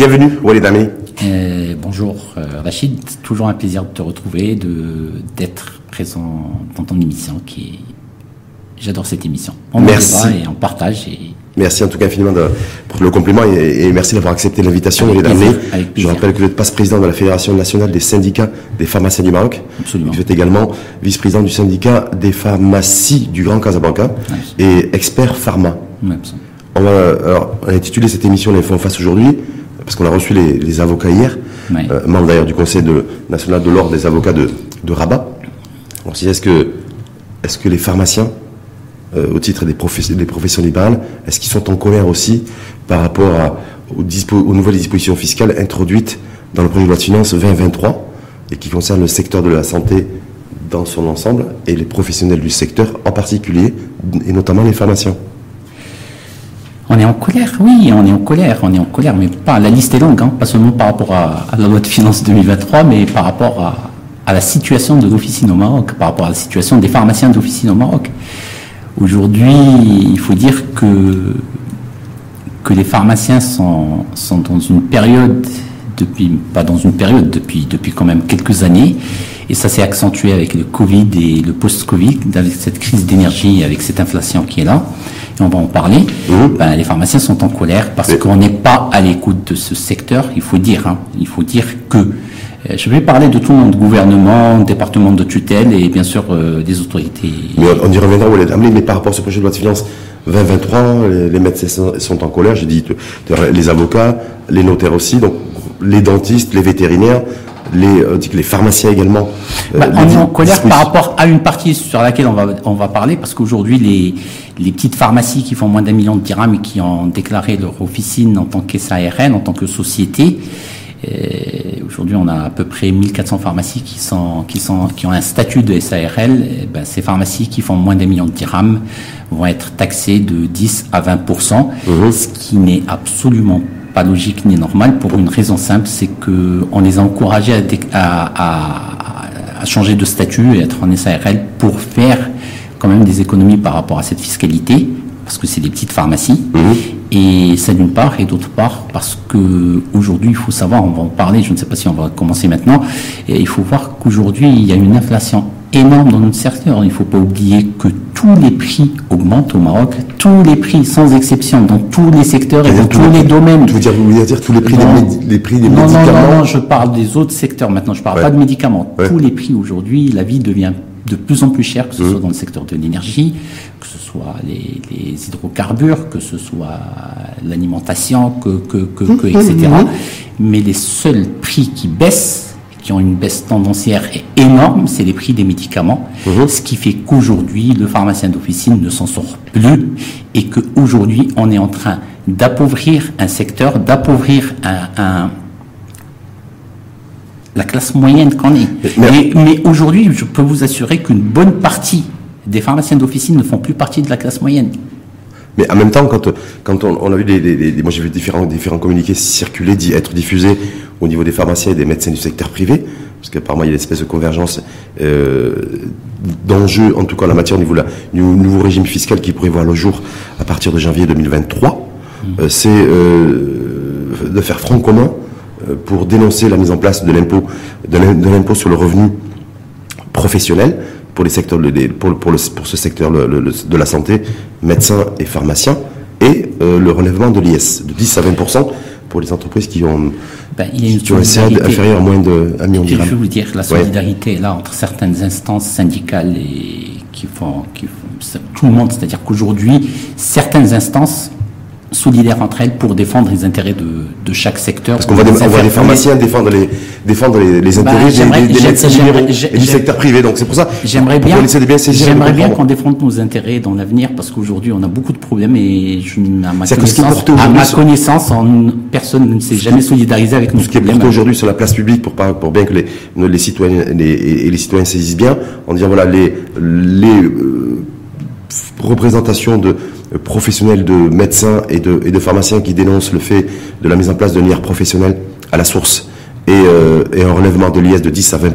Bienvenue, Walid Ami. Euh, bonjour euh, Rachid, toujours un plaisir de te retrouver, de d'être présent dans ton émission qui est... J'adore cette émission. On merci. et on partage. Et... Merci en tout cas infiniment de, pour le compliment et, merci d'avoir accepté l'invitation. Walid Je rappelle que vous êtes passe-président de la Fédération nationale des syndicats des pharmaciens du Maroc. Absolument. Vous êtes également vice-président du syndicat des pharmacies du Grand Casablanca et expert pharma. On va alors, on a intitulé cette émission L'info en face aujourd'hui parce qu'on a reçu les, avocats hier, euh, membre d'ailleurs du Conseil national de l'ordre des avocats de, Rabat. est-ce que, est que les pharmaciens, euh, au titre des, des professions libérales, est-ce qu'ils sont en colère aussi par rapport aux, aux, nouvelles dispositions fiscales introduites dans le projet de loi de finances 2023 et qui concernent le secteur de la santé dans son ensemble et les professionnels du secteur en particulier, et notamment les pharmaciens? On est en colère, oui, on est en colère, on est en colère, mais pas, la liste est longue, hein, pas seulement par rapport à, la loi de finances 2023, mais par rapport à, la situation de l'officine au Maroc, par rapport à la situation des pharmaciens d'officine au Maroc. Aujourd'hui, il faut dire que, que les pharmaciens sont, sont dans une période, depuis, pas dans une période, depuis, depuis quand même quelques années, et ça s'est accentué avec le Covid et le post-Covid, avec cette crise d'énergie, avec cette inflation qui est là on va en parler, mmh. ben, les pharmaciens sont en colère parce qu'on n'est pas à l'écoute de ce secteur. Il faut dire, hein, il faut dire que euh, je vais parler de tout le monde, gouvernement, département de tutelle et bien sûr euh, des autorités. Mais on, y reviendra, mais par rapport à ce projet de loi de finances 2023, les, médecins sont en colère, j'ai dit les avocats, les notaires aussi, donc les dentistes, les vétérinaires, les, euh, les pharmaciens également. Bah, on est en colère par rapport à une partie sur laquelle on va, on va parler, parce qu'aujourd'hui, les, les petites pharmacies qui font moins d'un million de dirhams et qui ont déclaré leur officine en tant qu'SARL, en tant que société, euh, aujourd'hui on a à peu près 1400 pharmacies qui, sont, qui, sont, qui ont un statut de SARL. ben, ces pharmacies qui font moins d'un million de dirhams vont être taxées de 10 à 20%, mmh. ce qui n'est absolument pas logique ni normal pour une raison simple, c'est que on les a encouragés à, à, à, changer de statut et être en SARL pour faire quand même des économies par rapport à cette fiscalité, parce que c'est des petites pharmacies. Mhm. Et ça d'une part, et d'autre part, parce que aujourd'hui, il faut savoir, on va en parler, je ne sais pas si on va commencer maintenant, et il faut voir qu'aujourd'hui, il y a une inflation énorme dans notre secteur. Il ne faut pas oublier que tous les prix augmentent au Maroc, tous les prix, sans exception, dans tous les secteurs et dans tous les, domaines. Veux dire, vous dire tous les prix, des, les prix des non, médicaments Non, non, non, je parle des autres secteurs maintenant, je ne parle pas de médicaments. Tous les prix aujourd'hui, la vie devient de plus en plus cher, que ce mmh. soit dans le secteur de l'énergie, que ce soit les, hydrocarbures, que ce soit l'alimentation, que, que, que, que, mmh. etc. Mmh. Mais les seuls prix qui baissent, qui ont une baisse tendancière énorme, c'est les prix des médicaments. Ce qui fait qu'aujourd'hui, le pharmacien d'officine ne s'en sort plus et qu'aujourd'hui, on est en train d'appauvrir un secteur, d'appauvrir un, la classe moyenne qu'on est. Mais, aujourd'hui, je peux vous assurer qu'une bonne partie des pharmaciens d'officine ne font plus partie de la classe moyenne. Mais en même temps, quand, quand on, a vu des, moi j'ai vu différents, différents communiqués circuler, être diffusés au niveau des pharmaciens et des médecins du secteur privé, parce qu'apparemment il y a une espèce de convergence euh, d'enjeux, en tout cas en la matière au niveau du nouveau régime fiscal qui pourrait voir le jour à partir de janvier 2023, mmh. euh, c'est euh, de faire front commun euh, pour dénoncer la mise en place de l'impôt de l'impôt sur le revenu professionnel pour les secteurs pour, pour, le, pour ce secteur de la santé, médecins et pharmaciens, et le relèvement de l'IS de 10 à 20% pour les entreprises qui ont, ben, il y a une à moins de 1 million de Je veux vous dire, la solidarité est là entre certaines instances syndicales et qui font, qui font tout le monde, c'est-à-dire qu'aujourd'hui, certaines instances solidaires entre elles pour défendre les intérêts de, de chaque secteur. Parce qu'on voit, des, des pharmaciens défendre les, défendre les, les bah, intérêts des, des, médecins et du secteur privé. Donc c'est pour ça. J'aimerais bien, j'aimerais bien qu'on défende nos intérêts dans l'avenir parce qu'aujourd'hui on a beaucoup de problèmes et je, à ma connaissance, à ma connaissance personne ne s'est jamais solidarisé avec nos ce qui est aujourd'hui sur la place publique pour, pour bien que les, les citoyens les, et les citoyens saisissent bien, en disant voilà les, les euh, représentations de professionnels de médecins et de, et de pharmaciens qui dénoncent le fait de la mise en place d'un IR professionnel à la source et, euh, et un relèvement de l'IS de 10 à 20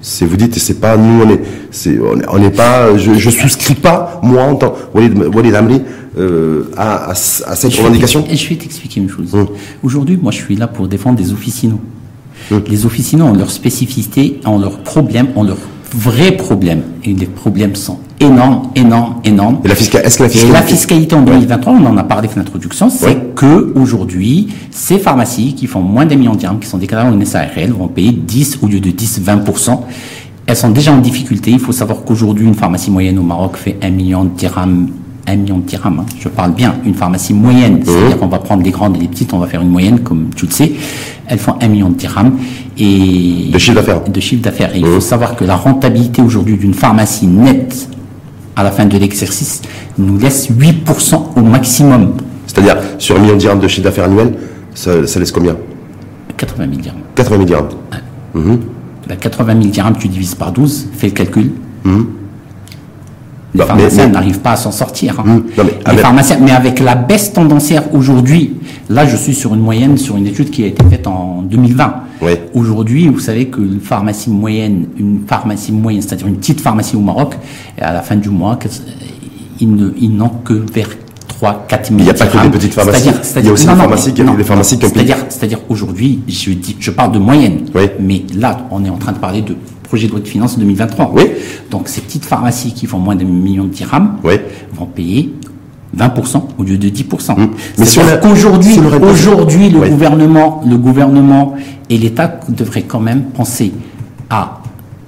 C'est vous dites, c'est pas nous, on est, on n'est pas, je, je souscris pas moi en tant Walid, Walid Amri euh, à, à, à, cette revendication. Et je vais t'expliquer une chose. Hum. Aujourd'hui, moi, je suis là pour défendre des officinaux. Hum. Les officinaux ont leurs spécificités, ont leurs problèmes, ont leurs vrais problèmes. Et les problèmes sont énormes, énormes, énormes. Et la, fiscalité, est-ce que la fiscalité... la fiscalité en 2023, on en a parlé dans l'introduction, c'est que aujourd'hui, ces pharmacies qui font moins d'un million de dirhams, qui sont déclarées en SARL, vont payer 10 au lieu de 10, 20%. Elles sont déjà en difficulté. Il faut savoir qu'aujourd'hui, une pharmacie moyenne au Maroc fait un million de dirhams un million de dirhams. Hein. Je parle bien, une pharmacie moyenne, mmh. c'est-à-dire qu'on va prendre les grandes et les petites, on va faire une moyenne, comme tu le sais. Elles font un million de dirhams et de chiffre d'affaires. De chiffre d'affaires. il mmh. faut savoir que la rentabilité aujourd'hui d'une pharmacie nette à la fin de l'exercice nous laisse 8% au maximum. C'est-à-dire sur un million de dirhams de chiffre d'affaires annuel, ça, laisse combien? 80 000 dirhams. 80 000 dirhams. Mmh. 80 000 dirhams, tu divises par 12, fais le calcul. Les pharmaciens n'arrivent pas à s'en sortir. Hein. Hum, mais, les pharmaciens, mais avec la baisse tendancière aujourd'hui, là je suis sur une moyenne, sur une étude qui a été faite en 2020. Aujourd'hui, vous savez que une pharmacie moyenne, une pharmacie moyenne, c'est-à-dire une petite pharmacie au Maroc, à la fin du mois, ils n'ont que vers 3, 4 000 Il n'y a pas que des petites pharmacies. il y a aussi des pharmacies, qui, des pharmacies qui C'est-à-dire, c'est-à-dire aujourd'hui, je, dis, je parle de moyenne. Mais là, on est en train de parler de projet de loi de finances 2023. Oui. Donc ces petites pharmacies qui font moins d'un million de dirhams vont payer 20% au lieu de 10%. Mmh. Mais si qu'aujourd'hui, aujourd'hui, le gouvernement, le gouvernement et l'État devraient quand même penser à,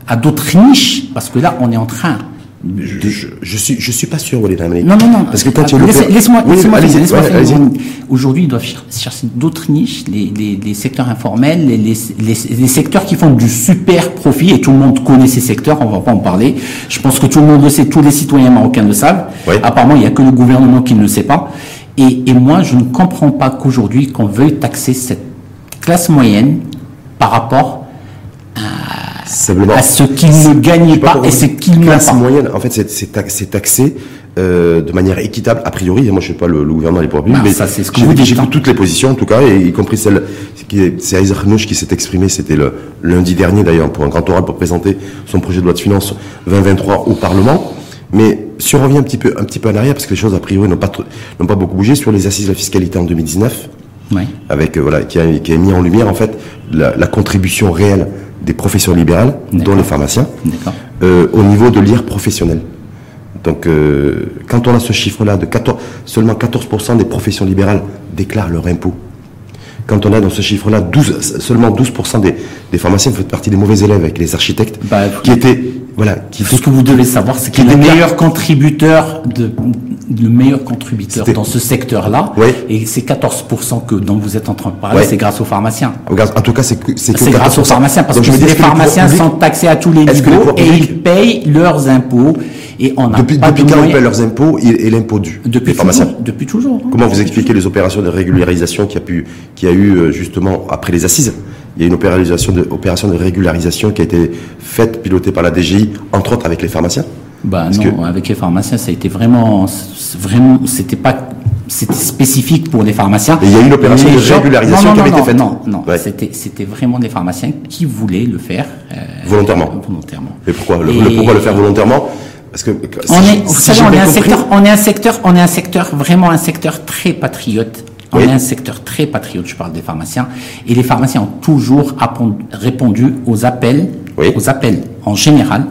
à d'autres niches, parce que là, on est en train je, je, suis, je suis pas sûr, Walid Non, non, non. Parce que quand tu Laisse-moi, laisse-moi, Aujourd'hui, ils doivent chercher d'autres niches, les, les, les, secteurs informels, les, les, les, secteurs qui font du super profit, et tout le monde connaît ces secteurs, on va pas en parler. Je pense que tout le monde le sait, tous les citoyens marocains le savent. Apparemment, il n'y a que le gouvernement qui ne le sait pas. Et, et moi, je ne comprends pas qu'aujourd'hui, qu'on veuille taxer cette classe moyenne par rapport à ce qu'il ne gagnait pas, et ce qu'il n'a pas. moyenne, en fait, c'est taxé euh, de manière équitable, a priori. Moi, je ne sais pas le, le gouvernement, les pouvoirs publics, mais c'est ce que dites. Hein. toutes les positions, en tout cas, et y compris celle qui c'est Aïssa qui s'est exprimé, c'était le lundi dernier d'ailleurs, pour un grand oral pour présenter son projet de loi de finances 2023 au Parlement. Mais si on revient un petit peu, un petit peu en arrière, parce que les choses a priori n'ont pas, n'ont pas beaucoup bougé sur les assises de la fiscalité en 2019, oui. avec euh, voilà, qui a, qui a mis en lumière en fait la, la contribution réelle des professions libérales, dont les pharmaciens, euh, au niveau de l'IR professionnel. Donc, euh, quand on a ce chiffre-là, de 14, seulement 14% des professions libérales déclarent leur impôt. Quand on a dans ce chiffre-là, 12, seulement 12% des, des pharmaciens font partie des mauvais élèves avec les architectes, bah, qui étaient, voilà, qui tout ce que vous devez savoir, c'est que les meilleurs contributeurs de, le meilleur contributeur dans ce secteur-là. Et ces 14% que, dont vous êtes en train de parler, c'est grâce aux pharmaciens. En tout cas, c'est c'est grâce aux pharmaciens parce que les pharmaciens sont taxés à tous les niveaux et ils payent leurs impôts. Et on depuis, pas depuis quand ils paient leurs impôts et, l'impôt dû Depuis pharmaciens. Depuis toujours. Hein. Comment vous expliquez les opérations de régularisation qui a pu, qui a eu euh, justement après les assises il y a une opération de, opération de régularisation qui a été faite, pilotée par la DGI, entre autres avec les pharmaciens bah non, avec les pharmaciens, ça a été vraiment, vraiment, c'était pas, c'était spécifique pour les pharmaciens. Et il y a eu une opération de régularisation qui avait été faite. Non, non, c'était, c'était vraiment des pharmaciens qui voulaient le faire euh, volontairement. Volontairement. Et pourquoi le, pourquoi le faire volontairement? Parce que on est, savez, on est un secteur, on est un secteur, on est un secteur vraiment un secteur très patriote. On est un secteur très patriote, je parle des pharmaciens, et les pharmaciens ont toujours répondu aux appels aux appels en général,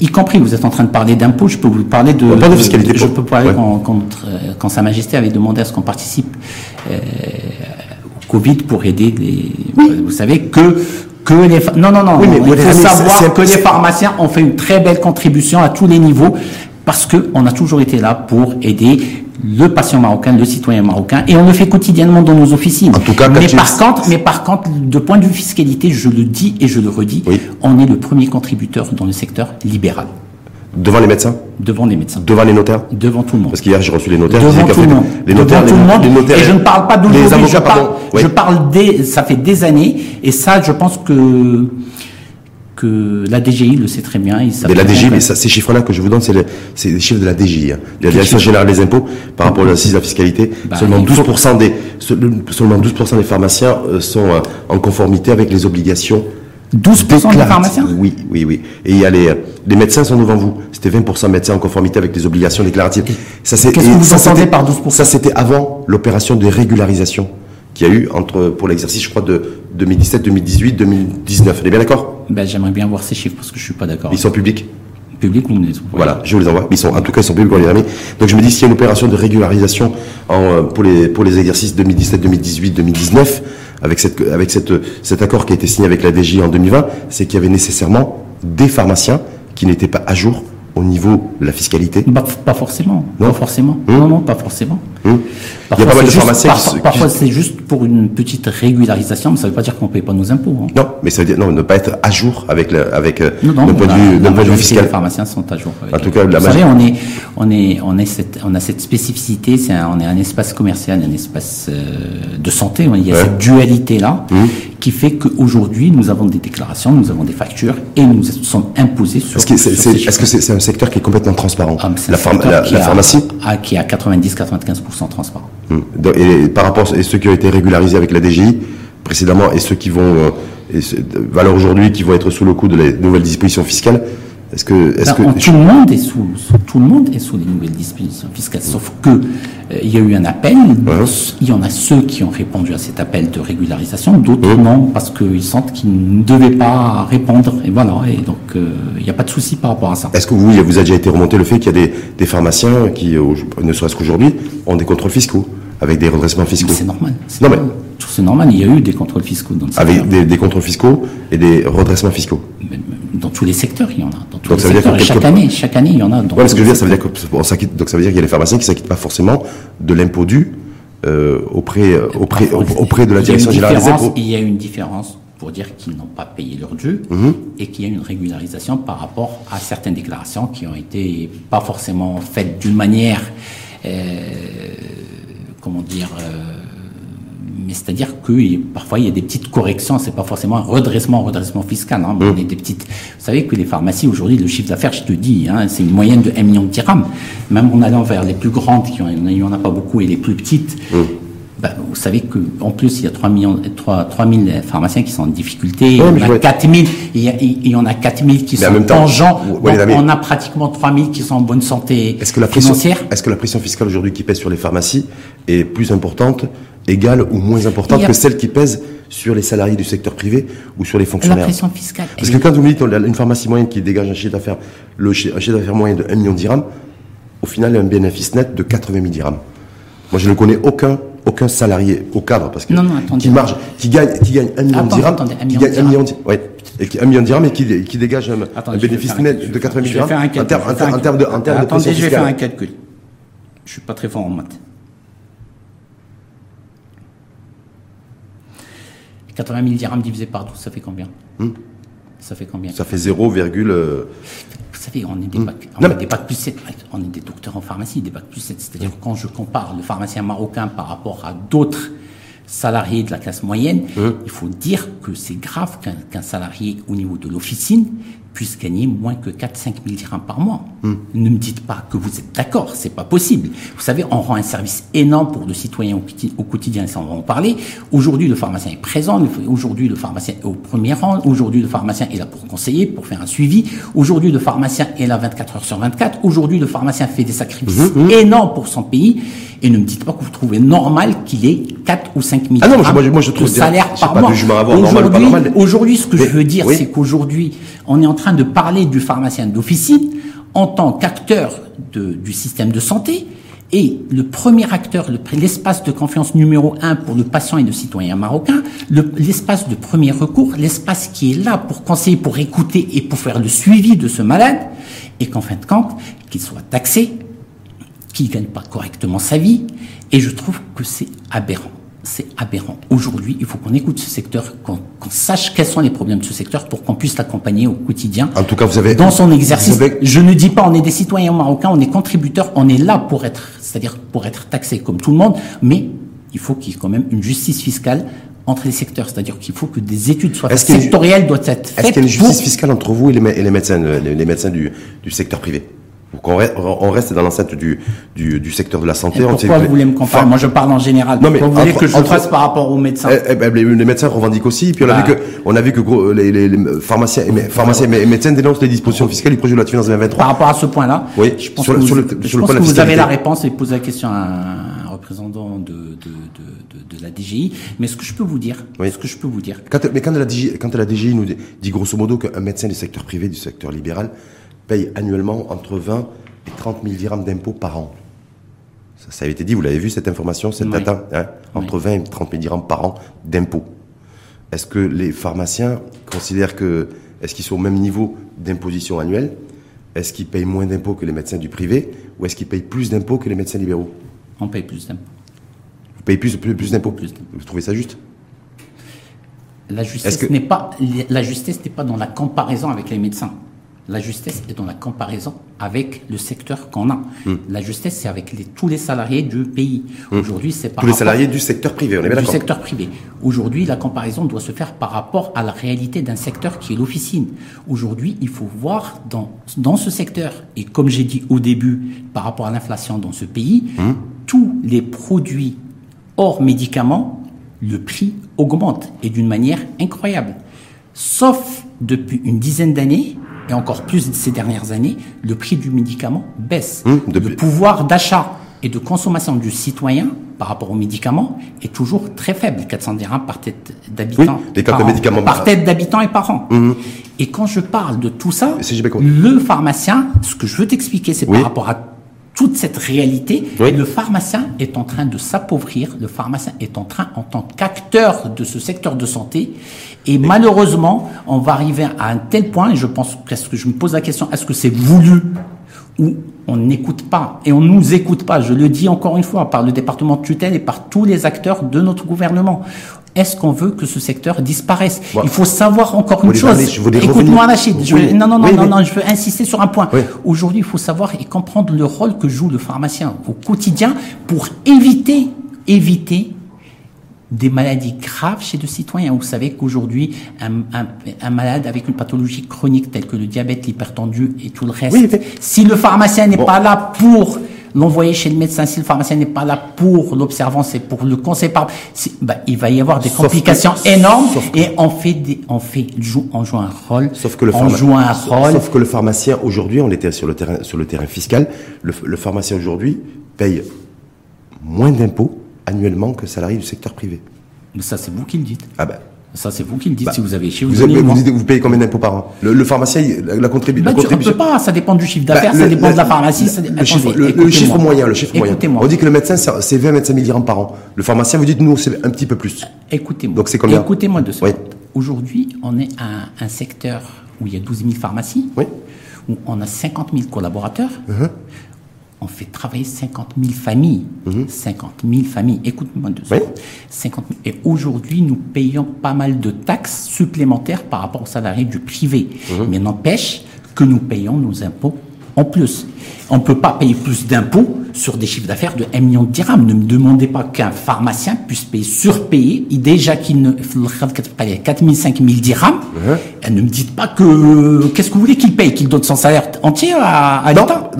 y compris, vous êtes en train de parler d'impôts, je peux vous parler de, de fiscalité. Je peux parler quand, euh, quand, Sa Majesté avait demandé à ce qu'on participe euh, au Covid pour aider les. Vous savez que que les non non non, il faut savoir que les pharmaciens ont fait une très belle contribution à tous les niveaux parce que on a toujours été là pour aider le patient marocain, le citoyen marocain, et on le fait quotidiennement dans nos officines. En tout cas, mais par contre, mais par contre, de point de vue fiscalité, je le dis et je le redis, on est le premier contributeur dans le secteur libéral. Devant les médecins Devant les médecins. Devant les notaires Devant tout le monde. Parce qu'hier, j'ai reçu les notaires. Devant tout le monde. Les notaires, Devant tout le monde. Les notaires, et je ne parle pas d'aujourd'hui. Je parle, je parle des, ça fait des années. Et ça, je pense que que la DGI le sait très bien. mais la DGI, mais ces chiffres-là que je vous donne, c'est les, chiffres de la DGI, hein. la Direction Générale des Impôts, par rapport à l'assise de la fiscalité. Bah, seulement 12% des, seulement 12% des pharmaciens euh, sont euh, en conformité avec les obligations 12% des pharmaciens? Oui, oui, oui. Et il y a les, les médecins sont devant vous. C'était 20% médecins en conformité avec les obligations déclaratives. Ça, Qu'est-ce que vous entendez par 12% Ça, c'était avant l'opération de régularisation qu'il y a eu entre, pour l'exercice, je crois, de 2017, 2018, 2019. On est bien d'accord? Ben, J'aimerais bien voir ces chiffres parce que je suis pas d'accord. Ils sont publics? Publics ou Voilà, je vous les envoie. Ils sont, en tout cas, ils sont publics, on les mis. Donc, je me dis, s'il y a une opération de régularisation en, pour, les, pour les exercices 2017, 2018, 2019, avec, cette, avec cette, cet accord qui a été signé avec la DG en 2020, c'est qu'il y avait nécessairement des pharmaciens qui n'étaient pas à jour au niveau de la fiscalité bah, Pas forcément. Non, pas forcément. Hum. Non, non, pas forcément. Hum. Il y a pas mal de pharmaciens qui, Parfois, c'est juste pour une petite régularisation, mais ça ne veut pas dire qu'on ne paye pas nos impôts. Hein. Non, mais ça veut dire non, ne pas être à jour avec le, avec euh, non, non, d'un point de vue fiscal. Les pharmaciens sont à jour. En tout cas, la Vous savez, on est, on est, on est cette, on a cette spécificité. C'est on est un espace commercial, un espace euh, de santé. Il y a cette dualité là hum. qui fait qu'aujourd'hui, nous avons des déclarations, nous avons des factures et nous sommes imposés sur. Est-ce que c'est un secteur qui est complètement transparent ah, La, pharmacie ah, Qui est à 90-95% transparent. Hmm. Et par rapport à ceux qui ont été régularisés avec la DGI précédemment et ceux qui vont, euh, et valeur aujourd'hui, qui vont être sous le coup de les nouvelles dispositions fiscales, est-ce que, est-ce ben, que tout le monde est sous, tout le monde est sous les nouvelles dispositions fiscales, sauf que euh, il y a eu un appel. Il y en a ceux qui ont répondu à cet appel de régularisation, d'autres non parce qu'ils sentent qu'ils ne devaient pas répondre. Et voilà. Et donc euh, il n'y a pas de souci par rapport à ça. Est-ce que vous, vous a déjà été remonté le fait qu'il y a des, des pharmaciens qui, ne serait-ce qu'aujourd'hui, ont des contrôles fiscaux? Avec des redressements fiscaux C'est normal. Non mais c'est normal. Il y a eu des contrôles fiscaux dans le Avec des, des, contrôles fiscaux et des redressements fiscaux dans tous les secteurs, il y en a. Dans tous les secteurs. chaque année, chaque année, il y en a. Ouais, ce que je veux dire, ça veut dire que donc ça veut dire qu'il y a les pharmaciens qui s'acquittent pas forcément de l'impôt dû euh, auprès euh, auprès auprès de la direction générale des impôts. Il y a une différence pour dire qu'ils n'ont pas payé leur dû mhm. et qu'il y a une régularisation par rapport à certaines déclarations qui ont été pas forcément faites d'une manière, euh, comment dire. Euh, mais c'est-à-dire que parfois il y a des petites corrections, c'est pas forcément un redressement, redressement fiscal. Hein, mmh. des petites. Vous savez que les pharmacies aujourd'hui, le chiffre d'affaires, je te dis, hein, c'est une moyenne de 1 million de dirhams. Même en allant vers les plus grandes, qui il n'y en a pas beaucoup, et les plus petites. Mmh. Ben, vous savez que en plus il y a 3 millions 3, 3 000 pharmaciens qui sont en difficulté, il, y en a 4 000, il y en a 4 000 qui sont tangents, on a pratiquement 3 000 qui sont en bonne santé est-ce que la financière. Est-ce que la pression fiscale aujourd'hui qui pèse sur les pharmacies est plus importante égale ou moins importante que celle qui pèse sur les salariés du secteur privé ou sur les fonctionnaires. La pression fiscale. Parce que quand vous me dites une pharmacie moyenne qui dégage un chiffre d'affaires, un chiffre d'affaires moyen de 1 million de dirhams, au final, il y a un bénéfice net de 80 000 dirhams. Moi, je ne connais aucun, aucun salarié au cadre, parce que, qui marge, qui gagne, qui gagne 1 million de dirhams, qui gagne 1 million ouais, et qui, 1 million de dirhams et qui, qui dégage un, bénéfice net de 80 000 dirhams en termes de, en termes de Attendez, je vais faire un calcul. Je suis pas très fort en maths. 80 000 dirhams divisé par 12, ça fait combien? Hmm. Ça fait combien Ça fait 0, euh, vous savez, on est des, hmm. bacs, on, des bacs plus 7, on est des docteurs en pharmacie, des bacs plus 7. C'est-à-dire quand je compare le pharmacien marocain par rapport à d'autres salariés de la classe moyenne, hmm. il faut dire que c'est grave qu'un salarié au niveau de l'officine puisse gagner moins que 4-5 000 dirhams par mois. Hmm. Ne me dites pas que vous êtes d'accord, c'est pas possible. Vous savez, on rend un service énorme pour le citoyen au, quotidien, ça on va en parler. Aujourd'hui, le pharmacien est présent, aujourd'hui, le pharmacien est au premier rang, aujourd'hui, le pharmacien est là pour conseiller, pour faire un suivi. Aujourd'hui, le pharmacien est là 24 heures sur 24. Aujourd'hui, le pharmacien fait des sacrifices mmh, mmh. énormes pour son pays. Et ne me dites pas que vous trouvez normal qu'il ait 4 ou 5 000 ah non, moi, moi, je trouve de salaire par mois. Aujourd'hui, ce que je veux dire, c'est qu'aujourd'hui, on est en train de parler du pharmacien d'officine en tant qu'acteur du système de santé, et le premier acteur, l'espace de confiance numéro un pour le patient et le citoyen marocain, l'espace de premier recours, l'espace qui est là pour conseiller, pour écouter et pour faire le suivi de ce malade, et qu'en fin de compte, qu'il soit taxé, qu'il ne gagne pas correctement sa vie, et je trouve que c'est aberrant c'est aberrant. Aujourd'hui, il faut qu'on écoute ce secteur, qu'on sache quels sont les problèmes de ce secteur pour qu'on puisse l'accompagner au quotidien. En tout cas, vous avez dans son exercice. Je ne dis pas on est des citoyens marocains, on est contributeurs, on est là pour être, c'est-à-dire pour être taxé comme tout le monde, mais il faut qu'il y ait quand même une justice fiscale entre les secteurs, c'est-à-dire qu'il faut que des études soient sectorielles doivent être faites. Est-ce qu'il y a une justice fiscale entre vous et les, médecins, les, médecins du secteur privé? Donc on reste, dans l'enceinte du, du, secteur de la santé. pourquoi vous voulez me comparer Moi, je parle en général. Non, mais vous voulez que je fasse par rapport aux médecins eh, eh, ben, les, médecins revendiquent aussi. Puis on a vu que, on a vu que les, les, pharmaciens, et, pharmaciens et médecins dénoncent les dispositions fiscales du projet de loi de finances 2023. Par rapport à ce point-là, oui, je pense que vous, je pense que vous avez la réponse et posez la question à un représentant de, de, de, de, la DGI. Mais ce que je peux vous dire, oui. ce que je peux vous dire. Quand, mais quand la DGI, quand la DGI nous dit grosso modo qu'un médecin du secteur privé, du secteur libéral, paye annuellement entre 20 et 30 000 dirhams d'impôts par an. Ça, ça, avait été dit, vous l'avez vu cette information, cette data, hein, entre 20 et 30 000 dirhams par an d'impôts. Est-ce que les pharmaciens considèrent que, est-ce qu'ils sont au même niveau d'imposition annuelle? Est-ce qu'ils payent moins d'impôts que les médecins du privé? Ou est-ce qu'ils payent plus d'impôts que les médecins libéraux? On paye plus d'impôts. Vous payez plus, plus, plus d'impôts? Vous trouvez ça juste? La justice n'est pas la justice n'est pas dans la comparaison avec les médecins. La justesse est dans la comparaison avec le secteur qu'on a. Hmm. La justesse, c'est avec les, tous les salariés du pays. Hmm. Aujourd'hui, c'est par tous les salariés du secteur privé. On est bien Du secteur privé. Aujourd'hui, la comparaison doit se faire par rapport à la réalité d'un secteur qui est l'officine. Aujourd'hui, il faut voir dans dans ce secteur et comme j'ai dit au début, par rapport à l'inflation dans ce pays, hmm. tous les produits hors médicaments, le prix augmente et d'une manière incroyable. Sauf depuis une dizaine d'années et encore plus ces dernières années, le prix du médicament baisse. Hum, le pouvoir d'achat et de consommation du citoyen par rapport aux médicaments est toujours très faible, 400 dirhams par tête d'habitant. Oui, par, médicaments par tête d'habitant et par an. Hum. Et quand je parle de tout ça, le pharmacien, ce que je veux t'expliquer, c'est par rapport à toute cette réalité, le pharmacien est en train de s'appauvrir, le pharmacien est en train, en tant qu'acteur de ce secteur de santé, et malheureusement, on va arriver à un tel point, et je pense, que je me pose la question, est-ce que c'est voulu ou on n'écoute pas, et on nous écoute pas, je le dis encore une fois, par le département de tutelle et par tous les acteurs de notre gouvernement est-ce qu'on veut que ce secteur disparaisse Il faut savoir encore une chose. Écoute-moi, Rachid. non, non, non, non, non, je veux insister sur un point. Aujourd'hui, il faut savoir et comprendre le rôle que joue le pharmacien au quotidien pour éviter, éviter des maladies graves chez le citoyen. Vous savez qu'aujourd'hui, un, malade avec une pathologie chronique telle que le diabète, l'hypertendu et tout le reste, si le pharmacien n'est pas là pour l'envoyer chez le médecin si le pharmacien n'est pas là pour l'observance et pour le conseil par, bah, il va y avoir des complications énormes et on fait des, on fait joue, on joue un rôle. Sauf que le on joue un rôle. Sauf que le pharmacien aujourd'hui, on était sur le terrain sur le terrain fiscal, le, le pharmacien aujourd'hui paye moins d'impôts annuellement que salarié du secteur privé. Mais ça, c'est vous qui le dites. Ah ben. Ça, c'est vous qui le dites. Bah, si vous avez chez vous. Vous, payez combien d'impôts par an? Le, pharmacien, la, contribu bah, contribution. Tu ne peux pas, ça dépend du chiffre bah, d'affaires, ça dépend de la pharmacie. le, chiffre, le, chiffre moyen, le chiffre moyen. On dit que le médecin, c'est 20 25 000 dirhams par an. Le pharmacien, vous dites, nous, c'est un petit peu plus. Écoutez-moi. Donc c'est combien? Écoutez-moi de ça. Aujourd'hui, on est à un secteur où il y a 12 000 pharmacies, oui. où on a 50 000 collaborateurs. Uh-huh on fait travailler 50 000 familles. 50 mhm. 000 familles. Écoute-moi deux secondes. 50 Et aujourd'hui, nous payons pas mal de taxes supplémentaires par rapport aux salariés du privé. Mhm. Mais n'empêche que nous payons nos impôts en plus. On ne peut pas payer plus d'impôts sur des chiffres d'affaires de 1 million de dirhams. Ne me demandez pas qu'un pharmacien puisse payer surpayer, déjà qu'il ne 4 000, 5 000 dirhams. Uh Ne me dites pas que qu'est-ce que vous voulez qu'il paye, qu'il donne son salaire entier à, à l'État.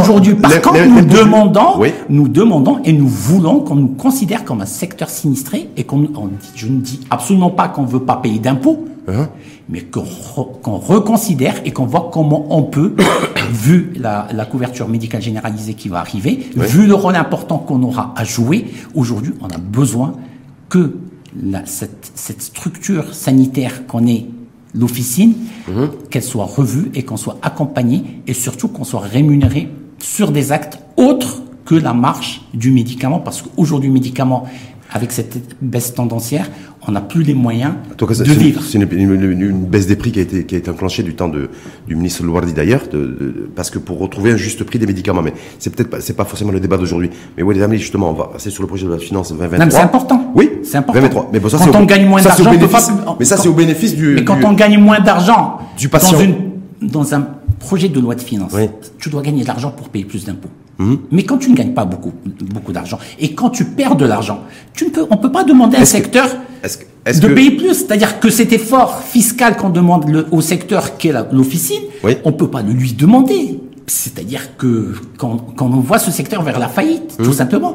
Aujourd'hui, par contre, nous demandons, nous demandons et nous voulons qu'on nous considère comme un secteur sinistré et qu'on, je ne dis absolument pas qu'on ne veut pas payer d'impôts. Uh-huh. mais qu'on reconsidère et qu'on voit comment on peut, vu la, la, couverture médicale généralisée qui va arriver, vu le rôle important qu'on aura à jouer, aujourd'hui, on a besoin que la, cette, cette, structure sanitaire qu'on est l'officine, uh-huh. qu'elle soit revue et qu'on soit accompagné et surtout qu'on soit rémunéré sur des actes autres que la marche du médicament, parce qu'aujourd'hui, le médicament, avec cette baisse tendancière, on n'a plus les moyens de vivre. C'est une, baisse des prix qui a été, qui a été enclenchée du temps de, du ministre Louardi d'ailleurs, parce que pour retrouver un juste prix des médicaments, mais c'est peut-être pas, c'est pas forcément le débat d'aujourd'hui. Mais oui, les amis, justement, on va passer sur le projet de la finance 2023. c'est important. Oui, c'est important. 2023. Mais bon, ça, quand on gagne moins d'argent, mais ça c'est au bénéfice du. Mais quand on gagne moins d'argent du patient dans, une, dans un projet de loi de finances, tu dois gagner de l'argent pour payer plus d'impôts. Mhm. Mais quand tu ne gagnes pas beaucoup, beaucoup d'argent et quand tu perds de l'argent, tu ne peux, on peut pas demander à un secteur de payer plus. C'est-à-dire que cet effort fiscal qu'on demande le, au secteur qu'est l'officine, on peut pas le lui demander. c'est-à-dire que quand, quand, on voit ce secteur vers la faillite, tout mmh. simplement,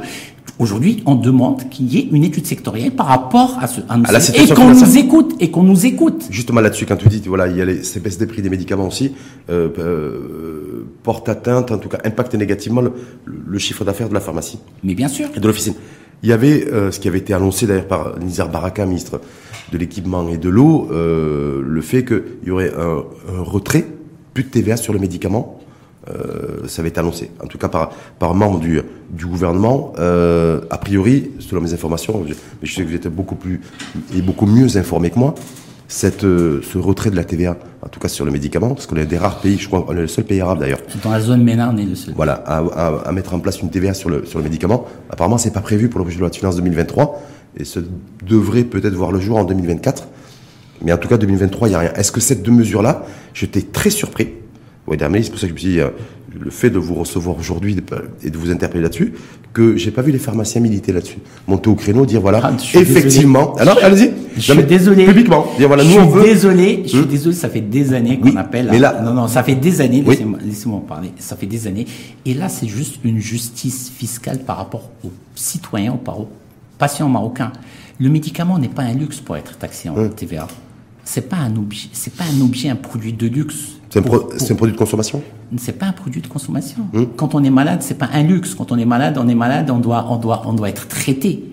Aujourd'hui, on demande qu'il y ait une étude sectorielle par rapport à ce à nous, et qu'on nous écoute et qu'on nous écoute. Justement là-dessus, quand tu dis voilà, il y a les, ces baisses des prix des médicaments aussi euh, euh, portent atteinte, en tout cas impactent négativement le, le chiffre d'affaires de la pharmacie. Mais bien sûr. Et de l'officine. Il y avait euh, ce qui avait été annoncé d'ailleurs par Nizar Baraka, ministre de l'équipement et de l'eau, euh, le fait qu'il y aurait un, un retrait, plus de TVA sur le médicament euh, ça va être annoncé, en tout cas par, par membre du, du gouvernement. Euh, a priori, selon mes informations, mais je sais que vous êtes beaucoup plus et beaucoup mieux informé que moi, cette, euh, ce retrait de la TVA, en tout cas sur le médicament, parce qu'on est des rares pays, je crois, on est le seul pays arabe d'ailleurs. Dans la zone MENA, on est le seul. Voilà, à, à, à, mettre en place une TVA sur le, sur le médicament. Apparemment, c'est pas prévu pour le projet de loi de finances 2023, et ce devrait peut-être voir le jour en 2024. Mais en tout cas, 2023, il n'y a rien. Est-ce que cette deux mesures-là, j'étais très surpris, oui, c'est pour ça que je me suis dit, euh, le fait de vous recevoir aujourd'hui et de vous interpeller là-dessus, que j'ai pas vu les pharmaciens militer là-dessus. Monter au créneau, dire voilà, ah, effectivement. Alors, allez-y. Je suis désolé. Publiquement. Dire voilà, je nous, suis on veut. désolé. Je suis hmm. désolé. Ça fait des années qu'on appelle. Mais là, non, non, ça fait des années. Laissez-moi laissez parler. Ça fait des années. Et là, c'est juste une justice fiscale par rapport aux citoyens, aux patients marocains. Le médicament n'est pas un luxe pour être taxé en hmm. TVA. C'est pas un objet. C'est pas un objet, un produit de luxe c'est un, produit de consommation C'est pas un produit de consommation. Hmm. Quand on est malade, c'est pas un luxe. Quand on est malade, on est malade, on doit, on doit, on doit être traité.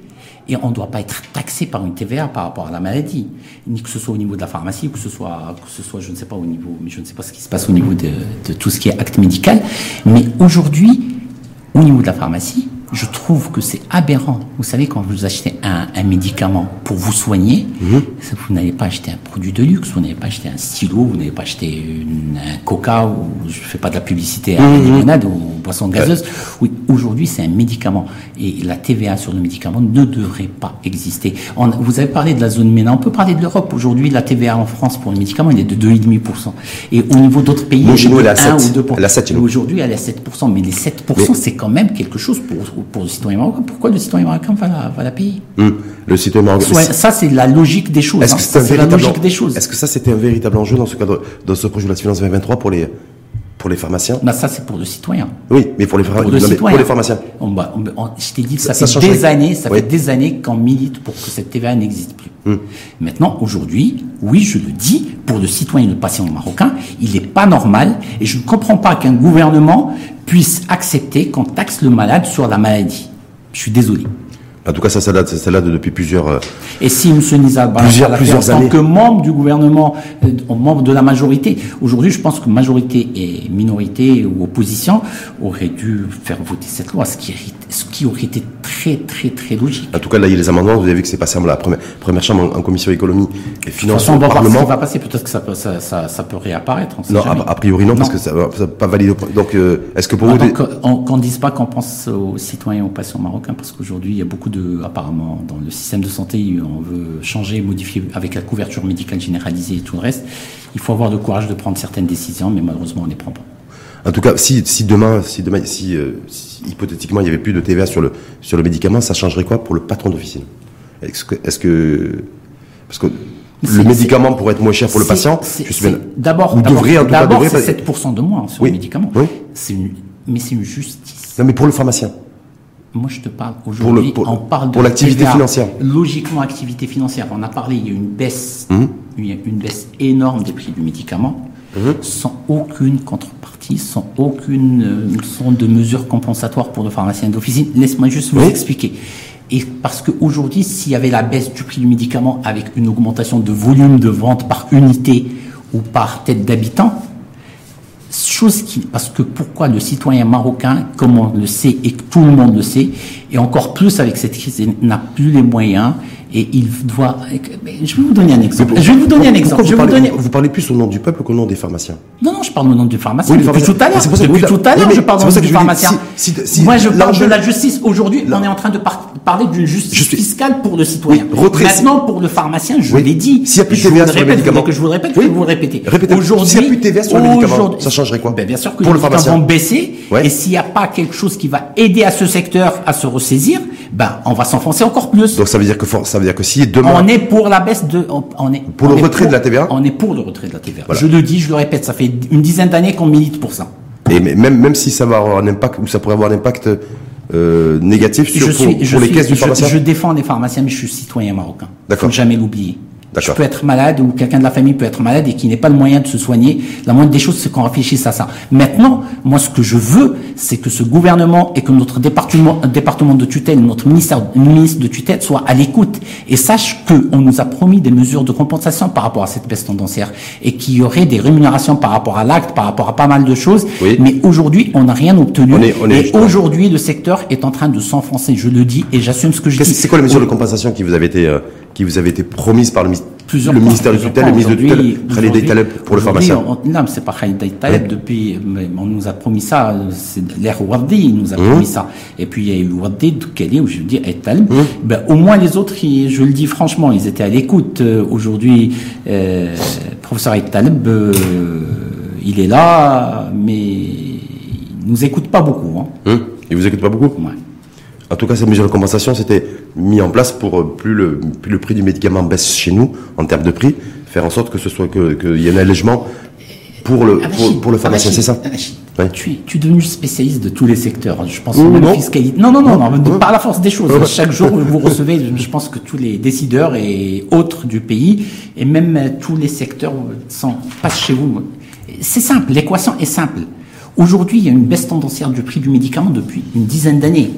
Et on ne doit pas être taxé par une TVA par rapport à la maladie. Ni que ce soit au niveau de la pharmacie, ou que ce soit, que ce soit, je ne sais pas au niveau, mais je ne sais pas ce qui se passe au niveau de, de tout ce qui est acte médical. Mais aujourd'hui, au niveau de la pharmacie, je trouve que c'est aberrant. Vous savez, quand vous achetez un, un médicament pour vous soigner, mhm. vous n'allez pas acheter un produit de luxe, vous n'allez pas acheter un stylo, vous n'allez pas acheter une, un coca, ou je fais pas de la publicité à la mhm. limonade ou boisson gazeuse. Oui, aujourd'hui, c'est un médicament. Et la TVA sur le médicament ne devrait pas exister. On, vous avez parlé de la zone MENA, on peut parler de l'Europe. Aujourd'hui, la TVA en France pour le médicament, elle est de 2,5%. Et au niveau d'autres pays, elle est de 1 ou 2%. Aujourd'hui, elle est à 7%. Mais les 7%, c'est quand même quelque chose pour pour le citoyen marocain. Pourquoi le citoyen marocain va la, va la payer? Hum. Le citoyen marocain. ça, c'est la logique des choses. Est-ce que hein. c'est la logique des choses Est-ce que ça, c'était un véritable enjeu dans ce cadre, dans ce projet de la finance 2023 pour les pour les pharmaciens bah Ça, c'est pour le citoyen. Oui, mais pour les, pour, pour les pharmaciens. Bah, je t'ai dit, ça, ça, fait des années, ça fait des années qu'on milite pour que cette TVA n'existe plus. Hum. Maintenant, aujourd'hui, oui, je le dis, pour le citoyen et le patient marocain, il n'est pas normal, et je ne comprends pas qu'un gouvernement puisse accepter qu'on taxe le malade sur la maladie. Je suis désolé. En tout cas, ça, ça date, ça date depuis plusieurs. Euh, et si M. Nizal plusieurs, plusieurs en tant que membre du gouvernement, euh, membre de la majorité, aujourd'hui, je pense que majorité et minorité ou opposition auraient dû faire voter cette loi, ce qui, ce qui aurait été très, très, très logique. En tout cas, là, il y a les amendements. Vous avez vu que c'est passé à la première, première chambre en, commission économie et finances. on va voir ce qui va passer. Peut-être que ça peut, ça, ça, ça peut réapparaître. non, a, priori non, parce que ça, ça pas validé. Donc, euh, est-ce que pour vous, donc, qu'on ne dise pas qu'on pense aux citoyens, aux patients marocains, parce qu'aujourd'hui, il y a beaucoup de, apparemment, dans le système de santé, on veut changer, modifier avec la couverture médicale généralisée et tout le reste. Il faut avoir le courage de prendre certaines décisions, mais malheureusement, on ne les prend pas. En tout cas, si, si demain, si demain, si, euh, hypothétiquement il n'y avait plus de TVA sur le sur le médicament, ça changerait quoi pour le patron d'officine? Est-ce que, parce que le médicament pourrait être moins cher pour le patient D'abord, d'abord, c'est 7% de moins sur le médicament. Oui. Une, mais c'est une justice. Non, mais pour le pharmacien. Moi, je te parle aujourd'hui. On parle de pour l'activité financière. Logiquement, activité financière. On a parlé. Il y a une baisse, a une baisse énorme des prix du médicament, hum. sans aucune contrepartie, sans aucune euh, de mesures compensatoires pour le pharmacien d'officine. Laisse-moi juste vous expliquer. Et parce qu'aujourd'hui, s'il y avait la baisse du prix du médicament avec une augmentation de volume de vente par unité ou par tête d'habitant, chose qui, parce que pourquoi le citoyen marocain, comme on le sait et que tout le monde le sait, et encore plus avec cette crise, n'a plus les moyens et il doit. Je vais vous donner un exemple. Je vais vous donner un exemple. Vous, parlez, vous, parlez, plus au nom du peuple qu'au nom des pharmaciens. Non, non, je parle au nom du pharmacien. Oui, depuis tout à l'heure. Depuis tout à l'heure, je parle au nom du pharmacien. Moi, je parle de la justice. Aujourd'hui, on est en train de parler d'une justice fiscale pour le citoyen. Maintenant, pour le pharmacien, je l'ai dit. S'il n'y a plus de TVA sur le médicament. que je vous le répète, je vais vous le répéter. Aujourd'hui, s'il n'y a plus de TVA sur ça changerait quoi ben, Bien sûr que les médicaments vont baisser. Et s'il n'y a pas quelque chose qui va aider à ce secteur à se ressaisir, ben, on va s'enfoncer encore plus. Donc ça veut dire que ça veut dire que si demain on est pour la baisse de on, est pour le retrait de la TVA. On est pour le retrait de la TVA. Je le dis, je le répète, ça fait une dizaine d'années qu'on milite pour ça. Et même, même si ça va avoir un impact, ou ça pourrait avoir un impact euh, négatif sur, je suis, pour, je les suis- caisses du je- pharmacien Je, défends les pharmaciens, mais je suis citoyen marocain. D'accord. Faut jamais l'oublier. Je peux être malade ou quelqu'un de la famille peut être malade et qui n'ait pas le moyen de se soigner. La moindre des choses, c'est qu'on réfléchisse à ça. Maintenant, moi, ce que je veux, c'est que ce gouvernement et que notre département, département de tutelle, notre ministère, ministre de tutelle soit à l'écoute et sache qu'on nous a promis des mesures de compensation par rapport à cette baisse tendancière et qu'il y aurait des rémunérations par rapport à l'acte, par rapport à pas mal de choses. Oui. Mais aujourd'hui, on n'a rien obtenu. On est- on est et aujourd'hui, le secteur est en train de s'enfoncer. Je le dis et j'assume ce que je dis. C'est quoi les mesures de compensation qui vous avaient été, euh, qui vous avaient été promises par le, Plusieurs ministère de plusieurs tutelle, le ministre de tutelle, Khalid aujourd'hui- Taleb pour le pharmacien on- Non, c'est pas Khalid Taleb depuis, on nous a promis ça, c'est l'ère Wardi, il nous a Mmh. promis ça. Et puis il y a eu Wardi, Doukali, où je dis Khalid Taleb. Mmh. Ben, au moins les autres, ils- je le dis franchement, ils étaient à l'écoute. Euh, Aujourd'hui, euh, professeur Khalid Taleb, euh, il est là, mais il nous écoute pas beaucoup. Hein. Hum Il vous écoute pas beaucoup? Ouais. En tout cas, ces mesures de compensation, c'était mis en place pour euh, plus le, plus le prix du médicament baisse chez nous, en termes de prix, faire en sorte que ce soit que- qu'il y ait un allègement pour le, Anachid, pour, pour le pharmacien, c'est ça Ouais. tu, es, tu es devenu spécialiste de tous les secteurs. Je pense Oh, même non. fiscalité. Non, non, non, non, par la force des choses. Chaque jour, vous recevez, je pense que tous les décideurs et autres du pays, et même euh, tous les secteurs sont, passent chez vous. C'est simple, l'équation est simple. Aujourd'hui, il y a une baisse tendancière du prix du médicament depuis une dizaine d'années.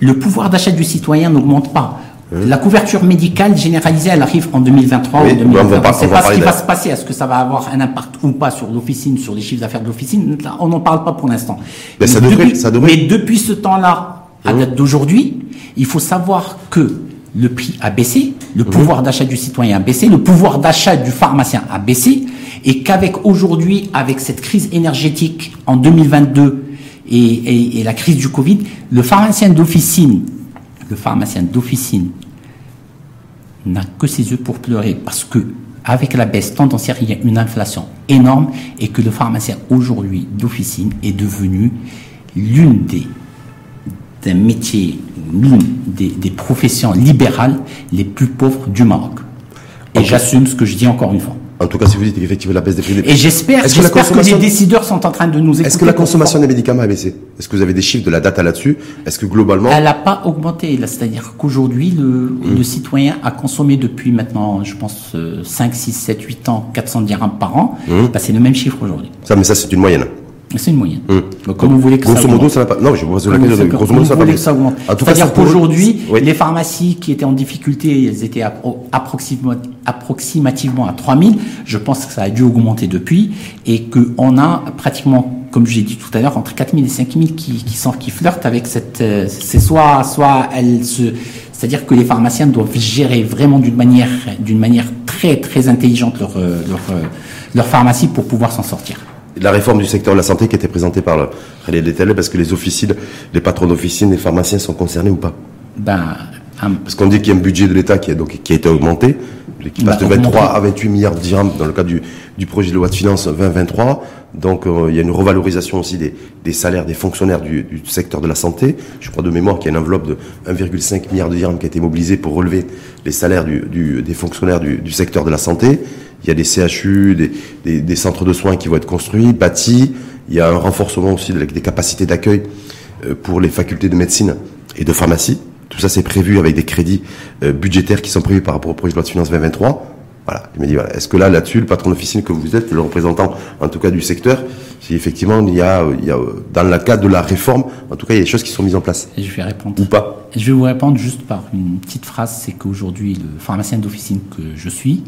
Le pouvoir d'achat du citoyen n'augmente pas. La couverture médicale généralisée, elle arrive en 2023 Oui, ou on va 2024. pas- On ne sait pas ce qui va se passer. Est-ce que ça va avoir un impact ou pas sur l'officine, sur les chiffres d'affaires de l'officine? On n'en parle pas pour l'instant. Mais ça devrait- depuis- ça devrait. Mais depuis ce temps-là, à Mmh. date d'aujourd'hui, il faut savoir que le prix a baissé, le pouvoir d'achat du citoyen a baissé, le pouvoir d'achat du pharmacien a baissé, et qu'avec aujourd'hui, avec cette crise énergétique en 2022 et, et- et la crise du Covid, le pharmacien d'officine, le pharmacien d'officine n'a que ses yeux pour pleurer parce que avec la baisse tendancière, il y a une inflation énorme et que le pharmacien aujourd'hui d'officine est devenu l'une des d'un métier, l'une des, des professions libérales les plus pauvres du Maroc. Et j'assume ce que je dis encore une fois. En tout cas, si vous dites qu'effectivement la baisse des prix des Et j'espère que que, les décideurs sont en train de nous écouter. Est-ce que la consommation des médicaments a baissé? Est-ce que vous avez des chiffres de la data là-dessus? Est-ce que globalement, Elle n'a pas augmenté. C'est-à-dire qu'aujourd'hui, le, le citoyen a consommé depuis maintenant, je pense, euh, 5, 6, 7, 8 ans, 400 dirhams par an. Bah, c'est le même chiffre aujourd'hui. ça, mais ça c'est une moyenne. C'est une moyenne. Hum. Donc, comme vous voulez que Grosso ça modo, augmente. ça n'a pas. Non, je vous la question. Grosso modo, ça n'a pas C'est-à-dire qu'aujourd'hui, Oui. les pharmacies qui étaient en difficulté, elles étaient appro- approxima- approximativement à 3000. Je pense que ça a dû augmenter depuis et qu'on a pratiquement, comme j'ai dit tout à l'heure, entre 4000 et 5000 qui, qui, sont, qui flirtent avec cette... euh, C'est soit, soit elles se... C'est-à-dire que les pharmaciens doivent gérer vraiment d'une manière, d'une manière très, très intelligente leur, euh, leur, euh, leur pharmacie pour pouvoir s'en sortir. La réforme du secteur de la santé qui était présentée par le Taleb, parce que les officines, les patrons d'officines, les pharmaciens sont concernés ou pas? Ben, Parce qu'on dit qu'il y a un budget de l'État qui, a donc, qui a été augmenté, qui passe Bah, de 23 augmenté. à 28 milliards de dirhams dans le cadre du, du projet de loi de finances 2023. Donc euh, il y a une revalorisation aussi des, des salaires des fonctionnaires du, du secteur de la santé. Je crois de mémoire qu'il y a une enveloppe de 1,5 milliard de dirhams qui a été mobilisée pour relever les salaires du, du- des fonctionnaires du, du secteur de la santé. Il y a des CHU, des, des- des centres de soins qui vont être construits, bâtis. Il y a un renforcement aussi des capacités d'accueil euh, pour les facultés de médecine et de pharmacie. Tout ça, c'est prévu avec des crédits euh, budgétaires qui sont prévus par rapport au projet de loi de finances 2023. Voilà. Il m'a dit, voilà. Est-ce que là, là-dessus, le patron d'officine que vous êtes, le représentant, en tout cas, du secteur, si effectivement, il y a, euh, il y a, euh, dans le cadre de la réforme, en tout cas, il y a des choses qui sont mises en place. et je vais répondre. Ou pas. Je vais vous répondre juste par une petite phrase, c'est qu'aujourd'hui, le pharmacien d'officine que je suis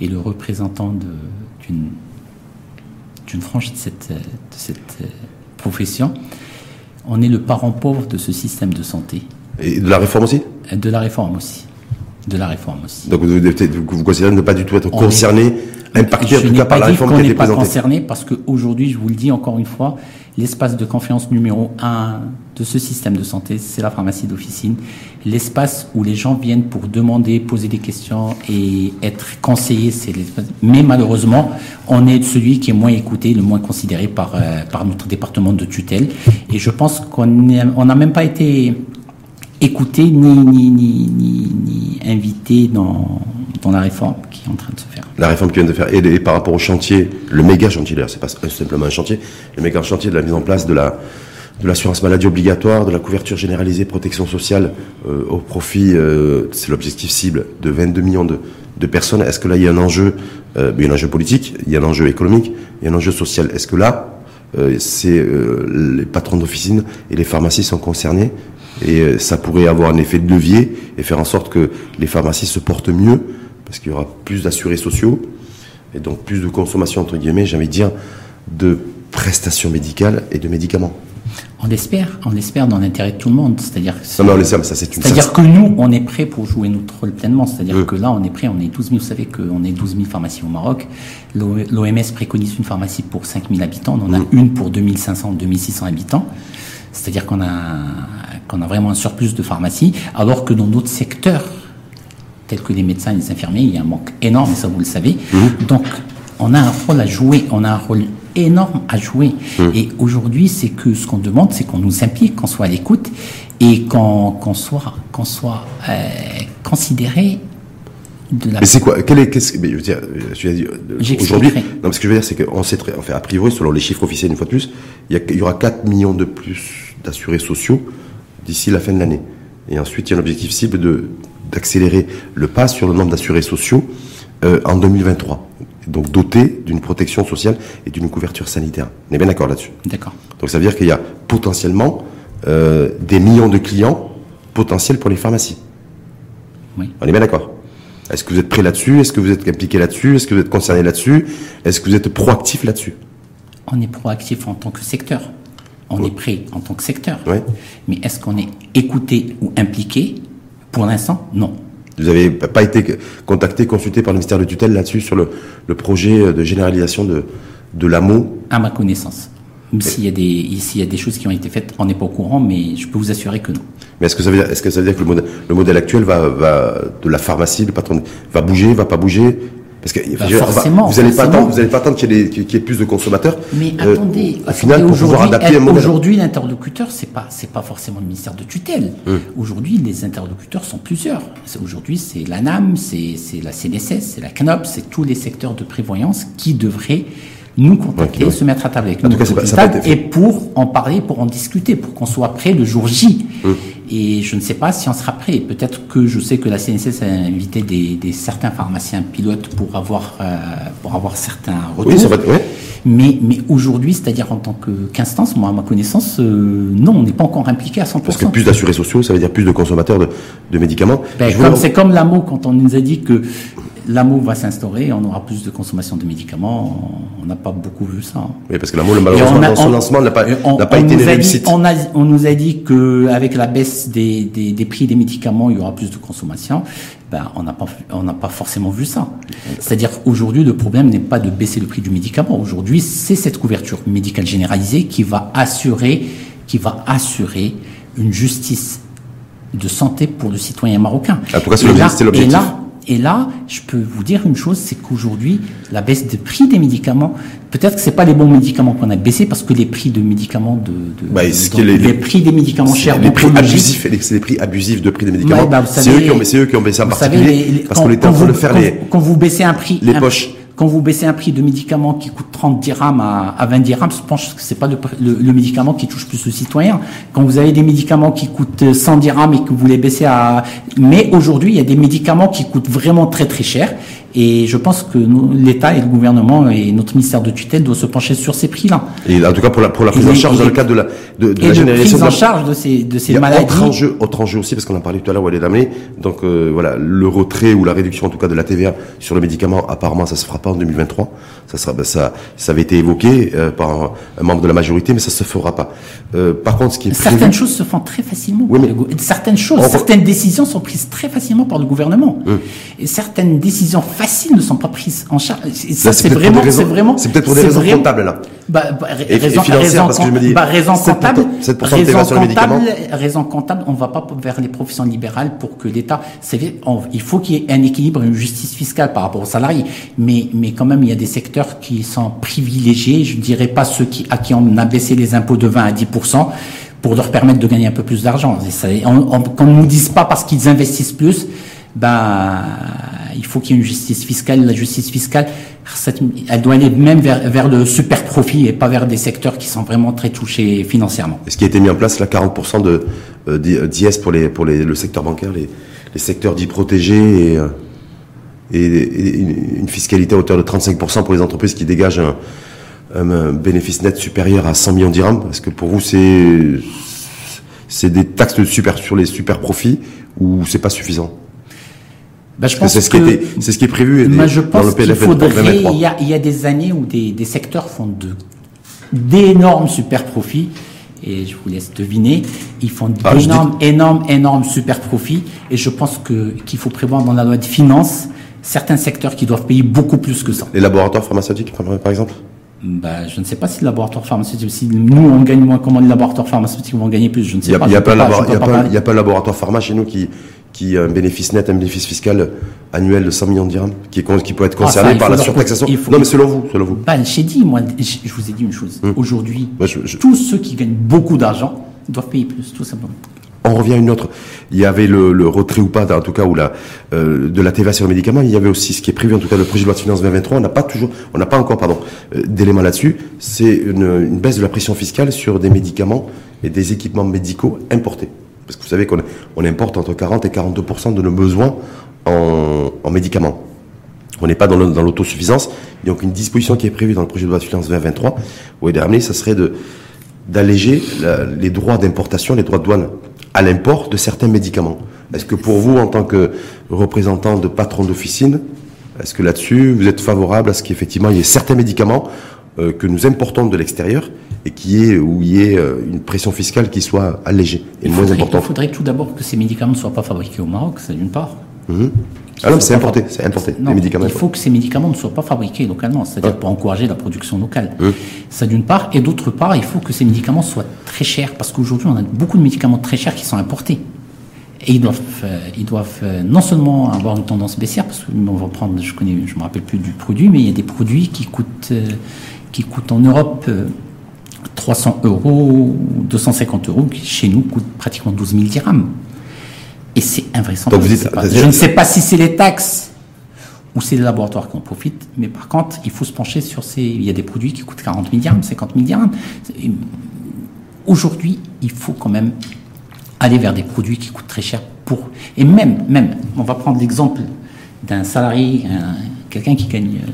et le représentant d'une d'une frange de cette, de cette profession, on est le parent pauvre de ce système de santé, Et de la réforme aussi? et de la réforme aussi. De la réforme aussi. Donc, vous, considérez ne pas du tout être On concerné, impacté en Je tout n'ai cas par pas la réforme qui a n'est été pas présentée. concerné parce qu'aujourd'hui, je vous le dis encore une fois, l'espace de confiance numéro un de ce système de santé, c'est la pharmacie d'officine. L'espace où les gens viennent pour demander, poser des questions et être conseillés, c'est l'espace. Mais malheureusement, on est celui qui est moins écouté, le moins considéré par, euh, par notre département de tutelle. Et je pense qu'on n'est- on n'a même pas été écouté ni, ni, ni, ni, ni invité dans, dans la réforme qui est en train de se faire. La réforme qui vient de faire. Et, par rapport au chantier, le méga chantier d'ailleurs, c'est pas simplement un chantier, le méga chantier de la mise en place de la de l'assurance maladie obligatoire, de la couverture généralisée protection sociale euh, au profit, euh, c'est l'objectif cible, de 22 millions de, de personnes. Est-ce que là, il y a un enjeu, euh, il y a un enjeu politique, il y a un enjeu économique, il y a un enjeu social? Est-ce que là, euh, c'est euh, les patrons d'officine et les pharmacies sont concernés et ça pourrait avoir un effet de levier et faire en sorte que les pharmacies se portent mieux parce qu'il y aura plus d'assurés sociaux et donc plus de consommation entre guillemets, j'ai envie de dire, de prestations médicales et de médicaments. On l'espère, on l'espère dans l'intérêt de tout le monde. C'est-à-dire que, non, mais ça, c'est une C'est-à-dire que nous, on est prêt pour jouer notre rôle pleinement. C'est-à-dire que là, on est prêt, on est 12 000. Vous savez qu'on est 12 000 pharmacies au Maroc. L'OMS préconise une pharmacie pour 5 000 habitants. On en a une pour 2500, 2600 habitants. C'est-à-dire qu'on a, qu'on a vraiment un surplus de pharmacies, alors que dans d'autres secteurs, tels que les médecins et les infirmiers, il y a un manque énorme, et ça vous le savez. Mm. Donc, on a un rôle à jouer, on a un rôle énorme à jouer. Hum. Et aujourd'hui, c'est que ce qu'on demande, c'est qu'on nous implique, qu'on soit à l'écoute et qu'on soit, qu'on soit euh, considéré de la. Mais c'est quoi Quel est qu'est-ce je veux dire euh, aujourd'hui Non, ce que je veux dire, c'est qu'on sait très, enfin, a priori, selon les chiffres officiels, une fois de plus, il y, il y aura 4 millions de plus d'assurés sociaux d'ici la fin de l'année. Et ensuite, il y a un objectif cible de d'accélérer le pas sur le nombre d'assurés sociaux euh, en 2023 donc doté d'une protection sociale et d'une couverture sanitaire. On est bien d'accord là-dessus. D'accord. Donc ça veut dire qu'il y a potentiellement euh, des millions de clients potentiels pour les pharmacies. Oui. On est bien d'accord. Est-ce que vous êtes prêt là-dessus? Est-ce que vous êtes impliqué là-dessus? Est-ce que vous êtes concerné là-dessus? Est-ce que vous êtes proactif là-dessus? On est proactif en tant que secteur. On est prêt en tant que secteur. Oui. Mais est-ce qu'on est écouté ou impliqué? Pour l'instant, non. Vous n'avez pas été contacté, consulté par le ministère de tutelle là-dessus sur le, projet de généralisation de, de l'AMO À ma connaissance. S'il y, a des, y a des choses qui ont été faites, on n'est pas au courant, mais je peux vous assurer que non. Mais est-ce que ça veut dire, est-ce que ça veut dire que le modèle, le modèle actuel va, va, de la pharmacie, le patron, va bouger, va pas bouger? Parce que bah, forcément, vous n'allez pas attendre, vous allez pas attendre qu'il y, ait plus de consommateurs. Mais euh, attendez, au final, aujourd'hui, l'interlocuteur, c'est pas, c'est pas forcément le ministère de tutelle. Hum. Aujourd'hui, les interlocuteurs sont plusieurs. Aujourd'hui, c'est l'ANAM, c'est, c'est la CNSS, c'est la CNOP, c'est tous les secteurs de prévoyance qui devraient nous contacter, se mettre à table avec nous, et pour en parler, pour en discuter, pour qu'on soit prêt le jour J. Hum. Et je ne sais pas si on sera prêt. Peut-être que je sais que la CNSS a invité des, certains pharmaciens pilotes pour avoir euh, pour avoir certains retours. Oui, ça va, Mais, mais aujourd'hui, c'est-à-dire en tant qu'instance, moi, à ma connaissance, euh, non, on n'est pas encore impliqué à 100%. Parce que plus d'assurés sociaux, ça veut dire plus de consommateurs de, de médicaments. Ben, c'est comme la mot quand on nous a dit que l'amour va s'instaurer, on aura plus de consommation de médicaments. On n'a pas beaucoup vu ça. Oui, parce que l'amour, malheureusement, dans son lancement, n'a pas, n'a pas été réussite. On, on, nous a dit que avec la baisse des, des, des, prix des médicaments, il y aura plus de consommation. Ben, on n'a pas, on n'a pas forcément vu ça. C'est-à-dire aujourd'hui, le problème n'est pas de baisser le prix du médicament. Aujourd'hui, c'est cette couverture médicale généralisée qui va assurer, qui va assurer une justice de santé pour le citoyen marocain. Ah, pourquoi c'est l'objectif et là, je peux vous dire une chose, c'est qu'aujourd'hui, la baisse de prix des médicaments, peut-être que c'est pas les bons médicaments qu'on a baissé, parce que les prix de médicaments de, de bah, les, prix des médicaments chers, les prix abusifs, c'est les prix abusifs de prix des médicaments. Bah, c'est eux qui ont, eux qui ont baissé en particulier, parce qu'on était en train de faire les, quand vous baissez un prix, les poches quand vous baissez un prix de médicament qui coûte 30 dirhams à, à 20 dirhams, je pense que c'est pas le, médicament qui touche plus le citoyen. Quand vous avez des médicaments qui coûtent 100 dirhams et que vous les baissez à, mais aujourd'hui, il y a des médicaments qui coûtent vraiment très très cher et je pense que l'État et le gouvernement et notre ministère de tutelle doivent se pencher sur ces prix-là. Et en tout cas pour la, pour la prise en charge dans le cadre de la, de, de la généralisation. prise en charge de ces, de ces maladies. Autre enjeu, autre enjeu aussi, parce qu'on en parlait tout à l'heure, Walid. Donc, euh, voilà, le retrait ou la réduction, en tout cas, de la TVA sur le médicament, apparemment, ça se fera pas en 2023. Ça sera, ben, ça, ça avait été évoqué euh, par un, membre de la majorité, mais ça se fera pas. Euh, par contre, ce qui est Certaines choses se font très facilement. Oui, mais... Certaines choses, certaines décisions sont prises très facilement par le gouvernement. Et certaines décisions faciles ne sont pas prises en charge. ça, c'est vraiment, c'est vraiment. C'est peut-être pour des raisons comptables là. Bah, bah, raison, raison, parce que je me dis, bah, raison comptable, raison comptable, raison comptable, on va pas vers les professions libérales pour que l'État, il faut qu'il y ait un équilibre, une justice fiscale par rapport aux salariés, mais mais quand même il y a des secteurs qui sont privilégiés, je dirais pas ceux qui à qui on a baissé les impôts de 20 à 10% pour leur permettre de gagner un peu plus d'argent. Qu'on ne nous dise pas parce qu'ils investissent plus, ben il faut qu'il y ait une justice fiscale. La justice fiscale, elle doit aller même vers, vers le super profit et pas vers des secteurs qui sont vraiment très touchés financièrement. Est-ce qui a été mis en place là 40% de euh, d'IS pour les pour les, le secteur bancaire, les, secteurs dits protégés et, euh, et, une fiscalité à hauteur de 35% pour les entreprises qui dégagent un, bénéfice net supérieur à 100 millions de dirhams Est-ce que pour vous c'est c'est des taxes sur les super profits ou c'est pas suffisant? Ben, je pense c'est ce, qui c'est ce qui est prévu ben, je pense dans le PLF il y, a, il y a des années où des, des secteurs font de d'énormes super profits et je vous laisse deviner, ils font ah, d'énormes, énormes, énormes super profits et je pense que qu'il faut prévoir dans la loi de finances certains secteurs qui doivent payer beaucoup plus que ça. Les laboratoires pharmaceutiques, par exemple? Bah, je ne sais pas si le laboratoire pharmaceutique, si nous on gagne moins, comment les laboratoires pharmaceutiques vont gagner plus, je ne sais pas. Il n'y a, pas, pas, laboratoire pharma chez nous qui, qui a un bénéfice net, un bénéfice fiscal annuel de 100 millions de dirhams, qui, est, qui peut être ah, concerné par la surtaxation. non, mais selon vous, selon vous. Bah, j'ai dit, moi, je vous ai dit une chose. Hum. Aujourd'hui, tous ceux qui gagnent beaucoup d'argent doivent payer plus, tout simplement on revient à une autre. Il y avait le, retrait ou pas, en tout cas, ou la, euh, de la TVA sur les médicaments. Il y avait aussi ce qui est prévu, en tout cas, le projet de loi de finances 2023. On n'a pas toujours, on n'a pas encore, pardon, euh, d'éléments là-dessus. C'est une, baisse de la pression fiscale sur des médicaments et des équipements médicaux importés. Parce que vous savez qu'on on importe entre 40 et 42% de nos besoins en, médicaments. On n'est pas dans l'autosuffisance. Donc une disposition qui est prévue dans le projet de loi de finances 2023, où est ramené, ça serait d'alléger les droits d'importation, les droits de douane à l'import de certains médicaments. Est-ce que pour vous, en tant que représentant de patron d'officine, est-ce que là-dessus, vous êtes favorable à ce qu'effectivement il y ait certains médicaments que nous importons de l'extérieur et qui est où il y ait euh, une pression fiscale qui soit allégée et moins importante Il faudrait tout d'abord que ces médicaments ne soient pas fabriqués au Maroc, c'est d'une part. Ah non, c'est importé, c'est importé. les médicaments. Il faut que ces médicaments ne soient pas fabriqués localement, c'est-à-dire pour encourager la production locale. Ça d'une part, et d'autre part, il faut que ces médicaments soient très chers, parce qu'aujourd'hui, on a beaucoup de médicaments très chers qui sont importés. Et ils doivent, euh, ils doivent euh, non seulement avoir une tendance baissière, parce que on va prendre, je connais, je me rappelle plus du produit, mais il y a des produits qui coûtent, euh, qui coûtent en Europe 300 euros, 250 euros, qui chez nous coûtent pratiquement 12 000 dirhams. Et c'est invraisemblable. je ne sais pas si c'est les taxes ou c'est les laboratoires qui en profitent, mais par contre, il faut se pencher sur ces. Il y a des produits qui coûtent 40 000 dirhams, 50 000 dirhams. Aujourd'hui, il faut quand même aller vers des produits qui coûtent très cher pour. Et même, même, on va prendre l'exemple d'un salarié, quelqu'un qui gagne euh,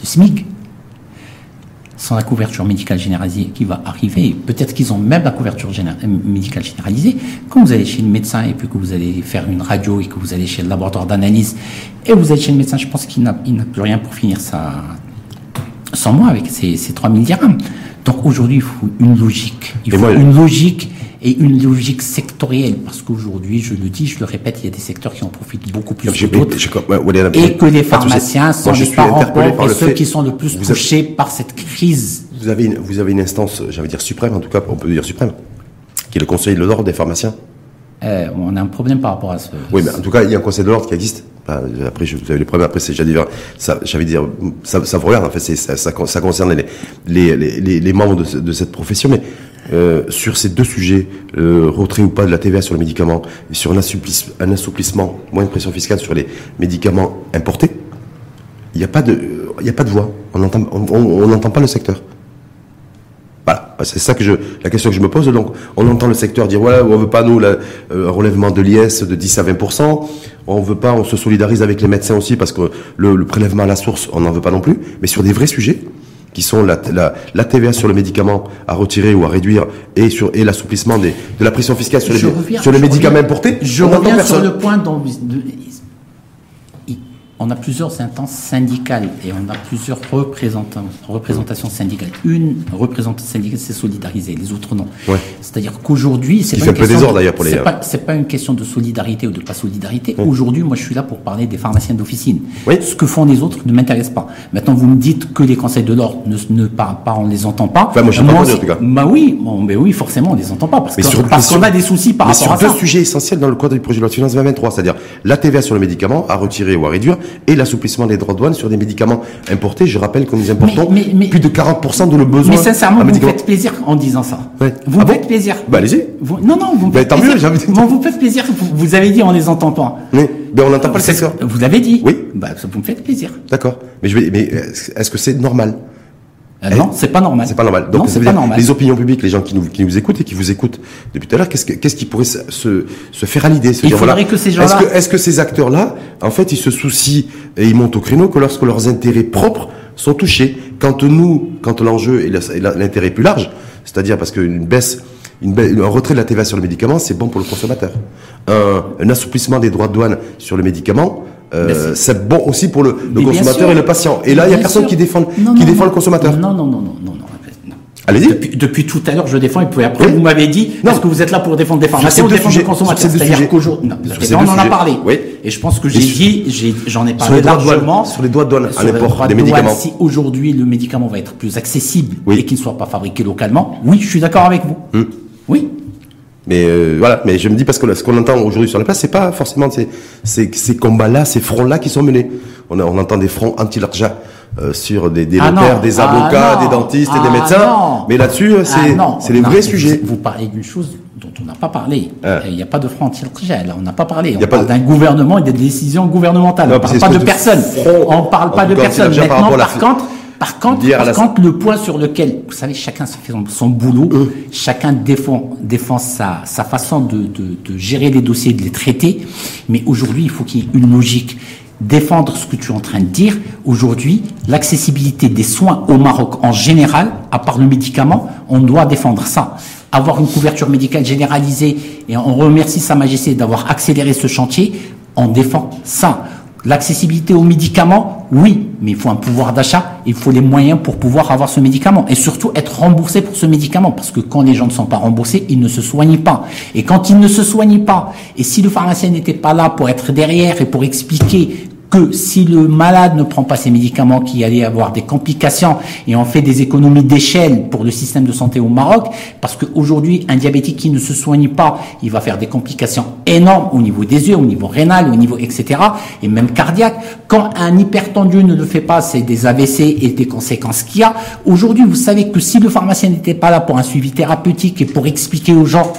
le SMIC, sans la couverture médicale généralisée qui va arriver, peut-être qu'ils ont même la couverture médicale généralisée, quand vous allez chez le médecin et puis que vous allez faire une radio et que vous allez chez le laboratoire d'analyse et vous allez chez le médecin, je pense qu'il n'a plus rien pour finir ça sans moi avec ces, ces 3000 dirhams. Donc aujourd'hui, il faut une logique. Il faut une logique et une logique sectorielle, parce qu'aujourd'hui, je le dis, je le répète, il y a des secteurs qui en profitent beaucoup plus que d'autres, et que les pharmaciens sont les parents pauvres et ceux qui sont le plus touchés par cette crise. Vous avez une, vous avez une instance, j'allais dire suprême, en tout cas, on peut dire suprême, qui est le Conseil de l'ordre des pharmaciens. Euh, on a un problème par rapport à ce. Oui, mais en tout cas, il y a un Conseil de l'ordre qui existe. après, je, vous avez les problèmes. Après, c'est, j'allais dire, ça, j'avais dire, ça, ça vous regarde. En fait, ça, ça, concerne les, les, les, les membres de, de, cette profession. Mais euh, sur ces deux sujets, euh, retrait ou pas de la TVA sur les médicaments, et sur un assouplissement, moins de pression fiscale sur les médicaments importés, il n'y a pas de, a pas de voix. On n'entend, pas le secteur. Voilà, c'est ça que je, la question que je me pose. Donc, on entend le secteur dire voilà, on veut pas nous le euh, relèvement de l'IS de 10 à 20% on veut pas, on se solidarise avec les médecins aussi parce que le, le prélèvement à la source, on n'en veut pas non plus. Mais sur des vrais sujets, qui sont la, la, la, TVA sur les médicaments à retirer ou à réduire et sur et l'assouplissement de la pression fiscale sur les, sur les médicaments importés. Je reviens sur le point dont, on a plusieurs instances syndicales et on a plusieurs représentations syndicales. Une représentation syndicale, c'est solidariser, les autres non. C'est-à-dire qu'aujourd'hui, c'est pas, pas, c'est pas une question de solidarité ou de pas solidarité. Aujourd'hui, moi, je suis là pour parler des pharmaciens d'officine. Ce que font les autres ne m'intéresse pas. Maintenant, vous me dites que les conseils de l'ordre ne, ne parlent pas, on les entend pas. Enfin, moi, je pas en tout cas. Bah oui, bon, mais oui, forcément, on les entend pas parce qu'on a des soucis par rapport à ça. sur deux sujets essentiels dans le cadre du projet de loi de finances 2023, c'est-à-dire la TVA sur les médicaments à retirer ou à réduire et l'assouplissement des droits de douane sur des médicaments importés. Je rappelle que nous importons plus de 40% de nos besoins. Mais sincèrement, vous faites plaisir en disant ça. Vous ah faites plaisir. Bah allez-y. Non, non, vous me bah, plaisir. Mieux, vous, faites plaisir. Vous, avez dit en les entendant. Oui. Ben on n'entend pas le secteur. Vous l'avez dit. Oui. Bah, vous me faites plaisir. D'accord. Mais je vais, mais est-ce que c'est normal euh, non, c'est pas normal. C'est pas normal. Donc, veut dire les opinions publiques, les gens qui nous, qui nous écoutent et qui vous écoutent depuis tout à l'heure, qu'est-ce, qu'est-ce qui pourrait se, se faire à l'idée Il faudrait que ces gens-là. Est-ce que, est-ce que ces acteurs-là, en fait, ils se soucient et ils montent au créneau que lorsque leurs intérêts propres sont touchés, quand nous, quand l'enjeu est l'intérêt plus large, c'est-à-dire parce qu'une baisse, une un retrait de la TVA sur le médicament, c'est bon pour le consommateur. Un, un assouplissement des droits de douane sur le médicament, euh, c'est bon aussi pour le, consommateur et le patient. Et là, il y a personne qui défend, qui défend le consommateur. Non, non, non, non, non. Allez-y. Depuis, depuis, tout à l'heure, je défends, et puis après, vous m'avez dit, est-ce que vous êtes là pour défendre des pharmaciens ou défendre le consommateur C'est-à-dire qu'aujourd'hui, on en a parlé. Oui. Et je pense que j'ai dit, j'en ai, parlé largement. Sur les droits de douane, à l'import des médicaments. Si aujourd'hui, le médicament va être plus accessible et qu'il ne soit pas fabriqué localement, oui, je suis d'accord avec vous. Hmm. Oui. Mais euh, voilà, mais je me dis parce que ce qu'on entend aujourd'hui sur la place, c'est pas forcément ces, ces, ces combats-là, ces fronts-là qui sont menés. On, a, on entend des fronts anti-larja euh, sur des, des ah notaires, des ah avocats, des dentistes et des ah médecins. Mais là-dessus, euh, c'est c'est les vrais sujets. Vous, parlez d'une chose dont on n'a pas parlé. Il n'y a pas de front anti-larja, là, on n'a pas parlé. On parle d'un gouvernement et des décisions gouvernementales. on ne parle pas de personne. On parle pas de personne. Maintenant, par contre par contre, le point sur lequel, vous savez, chacun fait son boulot, chacun défend, défend sa, sa façon de, de, de, gérer les dossiers, de les traiter. Mais aujourd'hui, il faut qu'il y ait une logique. Défendre ce que tu es en train de dire. Aujourd'hui, l'accessibilité des soins au Maroc en général, à part le médicament, on doit défendre ça. Avoir une couverture médicale généralisée, et on remercie Sa Majesté d'avoir accéléré ce chantier, on défend ça. L'accessibilité aux médicaments, oui, mais il faut un pouvoir d'achat, il faut les moyens pour pouvoir avoir ce médicament et surtout être remboursé pour ce médicament parce que quand les gens ne sont pas remboursés, ils ne se soignent pas. Et quand ils ne se soignent pas, et si le pharmacien n'était pas là pour être derrière et pour expliquer que si le malade ne prend pas ses médicaments, qu'il allait avoir des complications et on fait des économies d'échelle pour le système de santé au Maroc, parce qu'aujourd'hui, un diabétique qui ne se soigne pas, il va faire des complications énormes au niveau des yeux, au niveau rénal, au niveau etc. et même cardiaque. Quand un hypertendu ne le fait pas, c'est des AVC et des conséquences qu'il y a. Aujourd'hui, vous savez que si le pharmacien n'était pas là pour un suivi thérapeutique et pour expliquer aux gens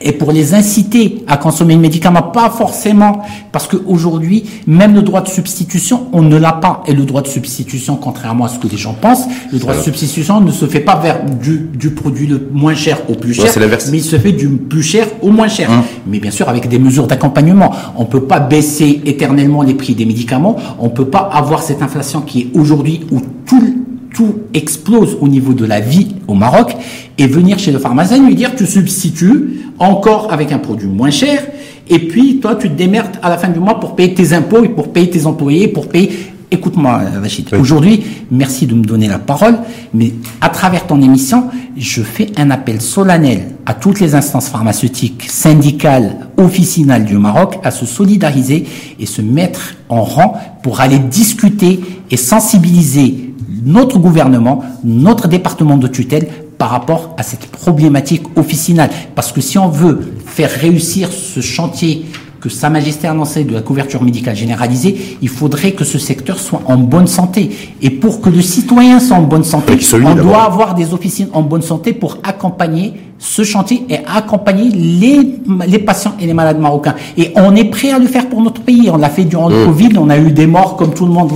et pour les inciter à consommer le médicament, pas forcément, parce qu'aujourd'hui, même le droit de substitution, on ne l'a pas. Et le droit de substitution, contrairement à ce que les gens pensent, le droit de substitution ne se fait pas vers du, du produit le moins cher au plus cher, mais il se fait du plus cher au moins cher. Hein. Mais bien sûr, avec des mesures d'accompagnement. On peut pas baisser éternellement les prix des médicaments, on peut pas avoir cette inflation qui est aujourd'hui où tout tout explose au niveau de la vie au Maroc et venir chez le pharmacien lui dire tu substitues encore avec un produit moins cher et puis toi tu te démerdes à la fin du mois pour payer tes impôts et pour payer tes employés, pour payer Écoute-moi, Rachid. Aujourd'hui, merci de me donner la parole, mais à travers ton émission, je fais un appel solennel à toutes les instances pharmaceutiques, syndicales, officinales du Maroc à se solidariser et se mettre en rang pour aller discuter et sensibiliser notre gouvernement, notre département de tutelle par rapport à cette problématique officinale. Parce que si on veut faire réussir ce chantier que Sa Majesté a annoncé de la couverture médicale généralisée, il faudrait que ce secteur soit en bonne santé. Et pour que le citoyen soit en bonne santé, on doit avoir des officines en bonne santé pour accompagner ce chantier et accompagner les, les patients et les malades marocains. Et on est prêt à le faire pour notre pays. On l'a fait durant le mm. Covid, on a eu des morts comme tout le monde,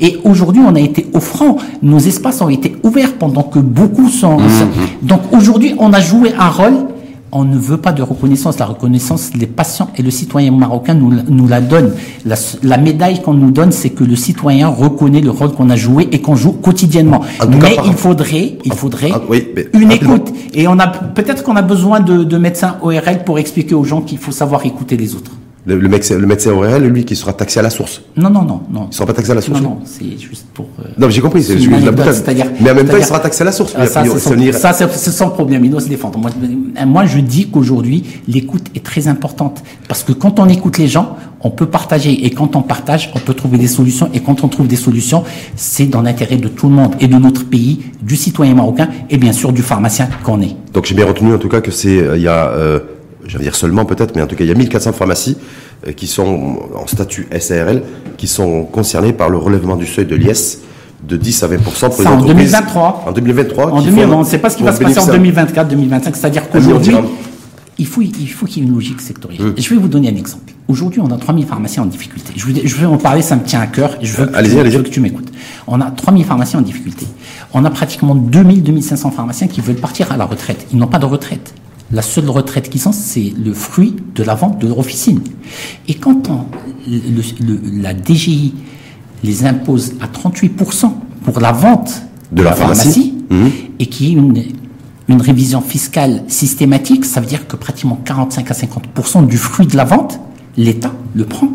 et aujourd'hui on a été offrant, nos espaces ont été ouverts pendant que beaucoup sont... Mm-hmm. Donc aujourd'hui on a joué un rôle on ne veut pas de reconnaissance. La reconnaissance, les patients et le citoyen marocain nous, nous la donnent. La, médaille qu'on nous donne, c'est que le citoyen reconnaît le rôle qu'on a joué et qu'on joue quotidiennement. mais il faudrait, il faudrait ah, une écoute. Et on a peut-être qu'on a besoin de, de médecins ORL pour expliquer aux gens qu'il faut savoir écouter les autres. Le, le, médecin, le médecin réel, lui, qui sera taxé à la source. Non, non, non, non. Il sera pas taxé à la source. Non, non, c'est juste pour. Euh, non, j'ai compris, c'est juste la Mais en même temps, il sera taxé à la source. Ah, ça, c'est son, problème. Il doit se défendre. Moi, moi je dis qu'aujourd'hui, l'écoute est très importante parce que quand on écoute les gens, on peut partager et quand on partage, on peut trouver des solutions et quand on trouve des solutions, c'est dans l'intérêt de tout le monde et de notre pays, du citoyen marocain et bien sûr du pharmacien qu'on est. Donc j'ai bien retenu en tout cas que c'est euh, il y a euh, je vais dire seulement peut-être, mais en tout cas, il y a 1400 pharmacies qui sont en statut SARL, qui sont concernés par le relèvement du seuil de l'IS de 10 à 20% pour les en 2023. En 2023. En 2023. on ne sait pas ce qui va se passer en 2024, 2025. C'est-à-dire qu'aujourd'hui, il faut, il faut qu'il y ait une logique sectorielle. Hum. Je vais vous donner un exemple. Aujourd'hui, on a 3000 pharmaciens en difficulté. Je, je vais en parler, ça me tient à cœur. Je veux, allez -y, allez que tu m'écoutes. On a 3000 pharmaciens en difficulté. On a pratiquement 2000, 2500 pharmaciens qui veulent partir à la retraite. Ils n'ont pas de retraite. La seule retraite qu'ils ont, c'est le fruit de la vente de leur officine. Et quand on, le, la DGI les impose à 38% pour la vente de, la, pharmacie, mmh. et qui est une, une révision fiscale systématique, ça veut dire que pratiquement 45 à 50% du fruit de la vente, l'État le prend.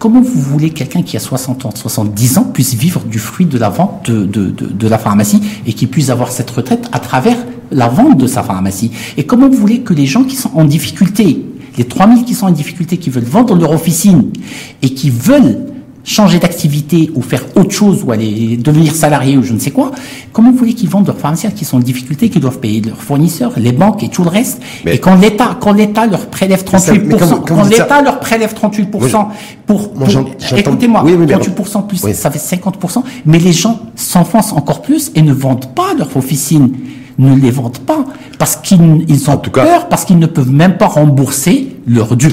Comment vous voulez quelqu'un qui a 60 ans, 70 ans puisse vivre du fruit de la vente de, de, de, la pharmacie et qui puisse avoir cette retraite à travers la vente de sa pharmacie. Et comment vous voulez que les gens qui sont en difficulté, les 3000 qui sont en difficulté, qui veulent vendre leur officine et qui veulent changer d'activité ou faire autre chose ou aller devenir salarié ou je ne sais quoi, comment vous voulez qu'ils vendent leurs pharmaciens qui sont en difficulté, qui doivent payer leurs fournisseurs, les banques et tout le reste Et quand l'État, quand l'État leur prélève 38%, quand, l'État leur prélève 38% pour, écoutez-moi, 38% plus, ça fait 50%, mais les gens s'enfoncent encore plus et ne vendent pas leurs officines ne les vendent pas parce qu'ils ont peur, parce qu'ils ne peuvent même pas rembourser leurs dû.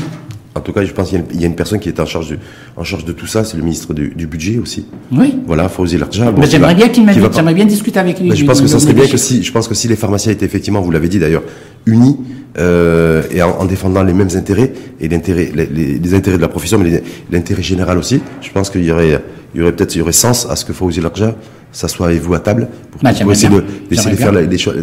En tout cas, je pense qu'il y, a une personne qui est en charge de, en charge de tout ça, c'est le ministre du, budget aussi. Oui. Voilà, Fawzi Larja. Bon, j'aimerais bien qu'il j'aimerais bien discuter avec lui. je pense que ça serait bien que si, je pense que si les pharmaciens étaient effectivement, vous l'avez dit d'ailleurs, unis euh, et en, défendant les mêmes intérêts et l'intérêt, les, intérêts de la profession, mais l'intérêt général aussi, je pense qu'il y aurait, il y aurait peut-être, il y aurait sens à ce que Fawzi Larja s'assoie avec vous à table pour, bah, essayer d'essayer de, faire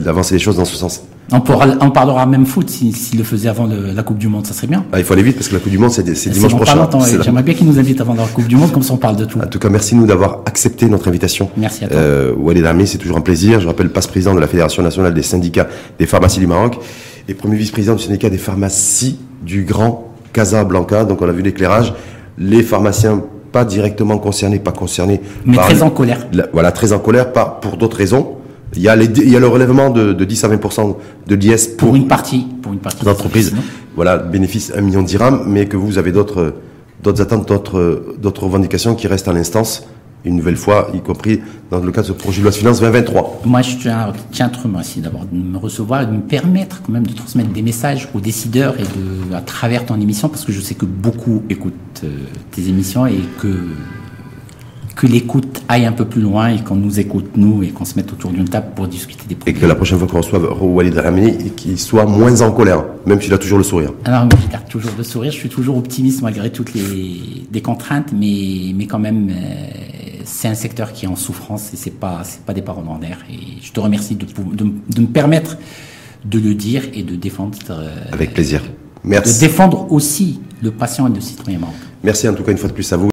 d'avancer les choses dans ce sens. On, pourra, on parlera même foot s'il si, le faisait avant la Coupe du Monde, ça serait bien. Ah, il faut aller vite parce que la Coupe du Monde, c'est dimanche prochain. J'aimerais bien qu'il nous invite avant la Coupe du Monde, comme ça on parle de tout. En tout cas, merci nous d'avoir accepté notre invitation. Merci à toi. Euh, Walid Ami, c'est toujours un plaisir. Je rappelle, passe-président de la Fédération nationale des syndicats des pharmacies du Maroc et premier vice-président du syndicat des pharmacies du Grand Casablanca. Donc on a vu l'éclairage. Les pharmaciens pas directement concernés, pas concernés. Mais très en colère. voilà, très en colère, pas pour d'autres raisons. Il y, a les, il y a le relèvement de, de 10 à 20% de l'IS pour, pour, une partie, pour une partie d'entreprise. Voilà, bénéfice 1 million de dirhams, mais que vous avez d'autres, d'autres attentes, d'autres, d'autres revendications qui restent à l'instance une nouvelle fois, y compris dans le cadre de ce projet de loi de finances 2023. Moi, je tiens, tiens à remercier d'abord de me recevoir et de me permettre quand même de transmettre des messages aux décideurs et de, à travers ton émission, parce que je sais que beaucoup écoutent euh, tes émissions et que que l'écoute aille un peu plus loin et qu'on nous écoute, nous, et qu'on se mette autour d'une table pour discuter des problèmes. Et que la prochaine fois qu'on reçoive Walid Ramini, qu'il soit moins en colère, même s'il a toujours le sourire. Alors, moi, je garde toujours le sourire, je suis toujours optimiste malgré toutes les, des contraintes, mais, mais quand même, euh, c'est un secteur qui est en souffrance et c'est pas, c'est pas des paroles en l'air. Et je te remercie de, de, de, me permettre de le dire et de défendre. Euh, Avec plaisir. Merci. De défendre aussi le patient et le citoyen Merci en tout cas une fois de plus à vous.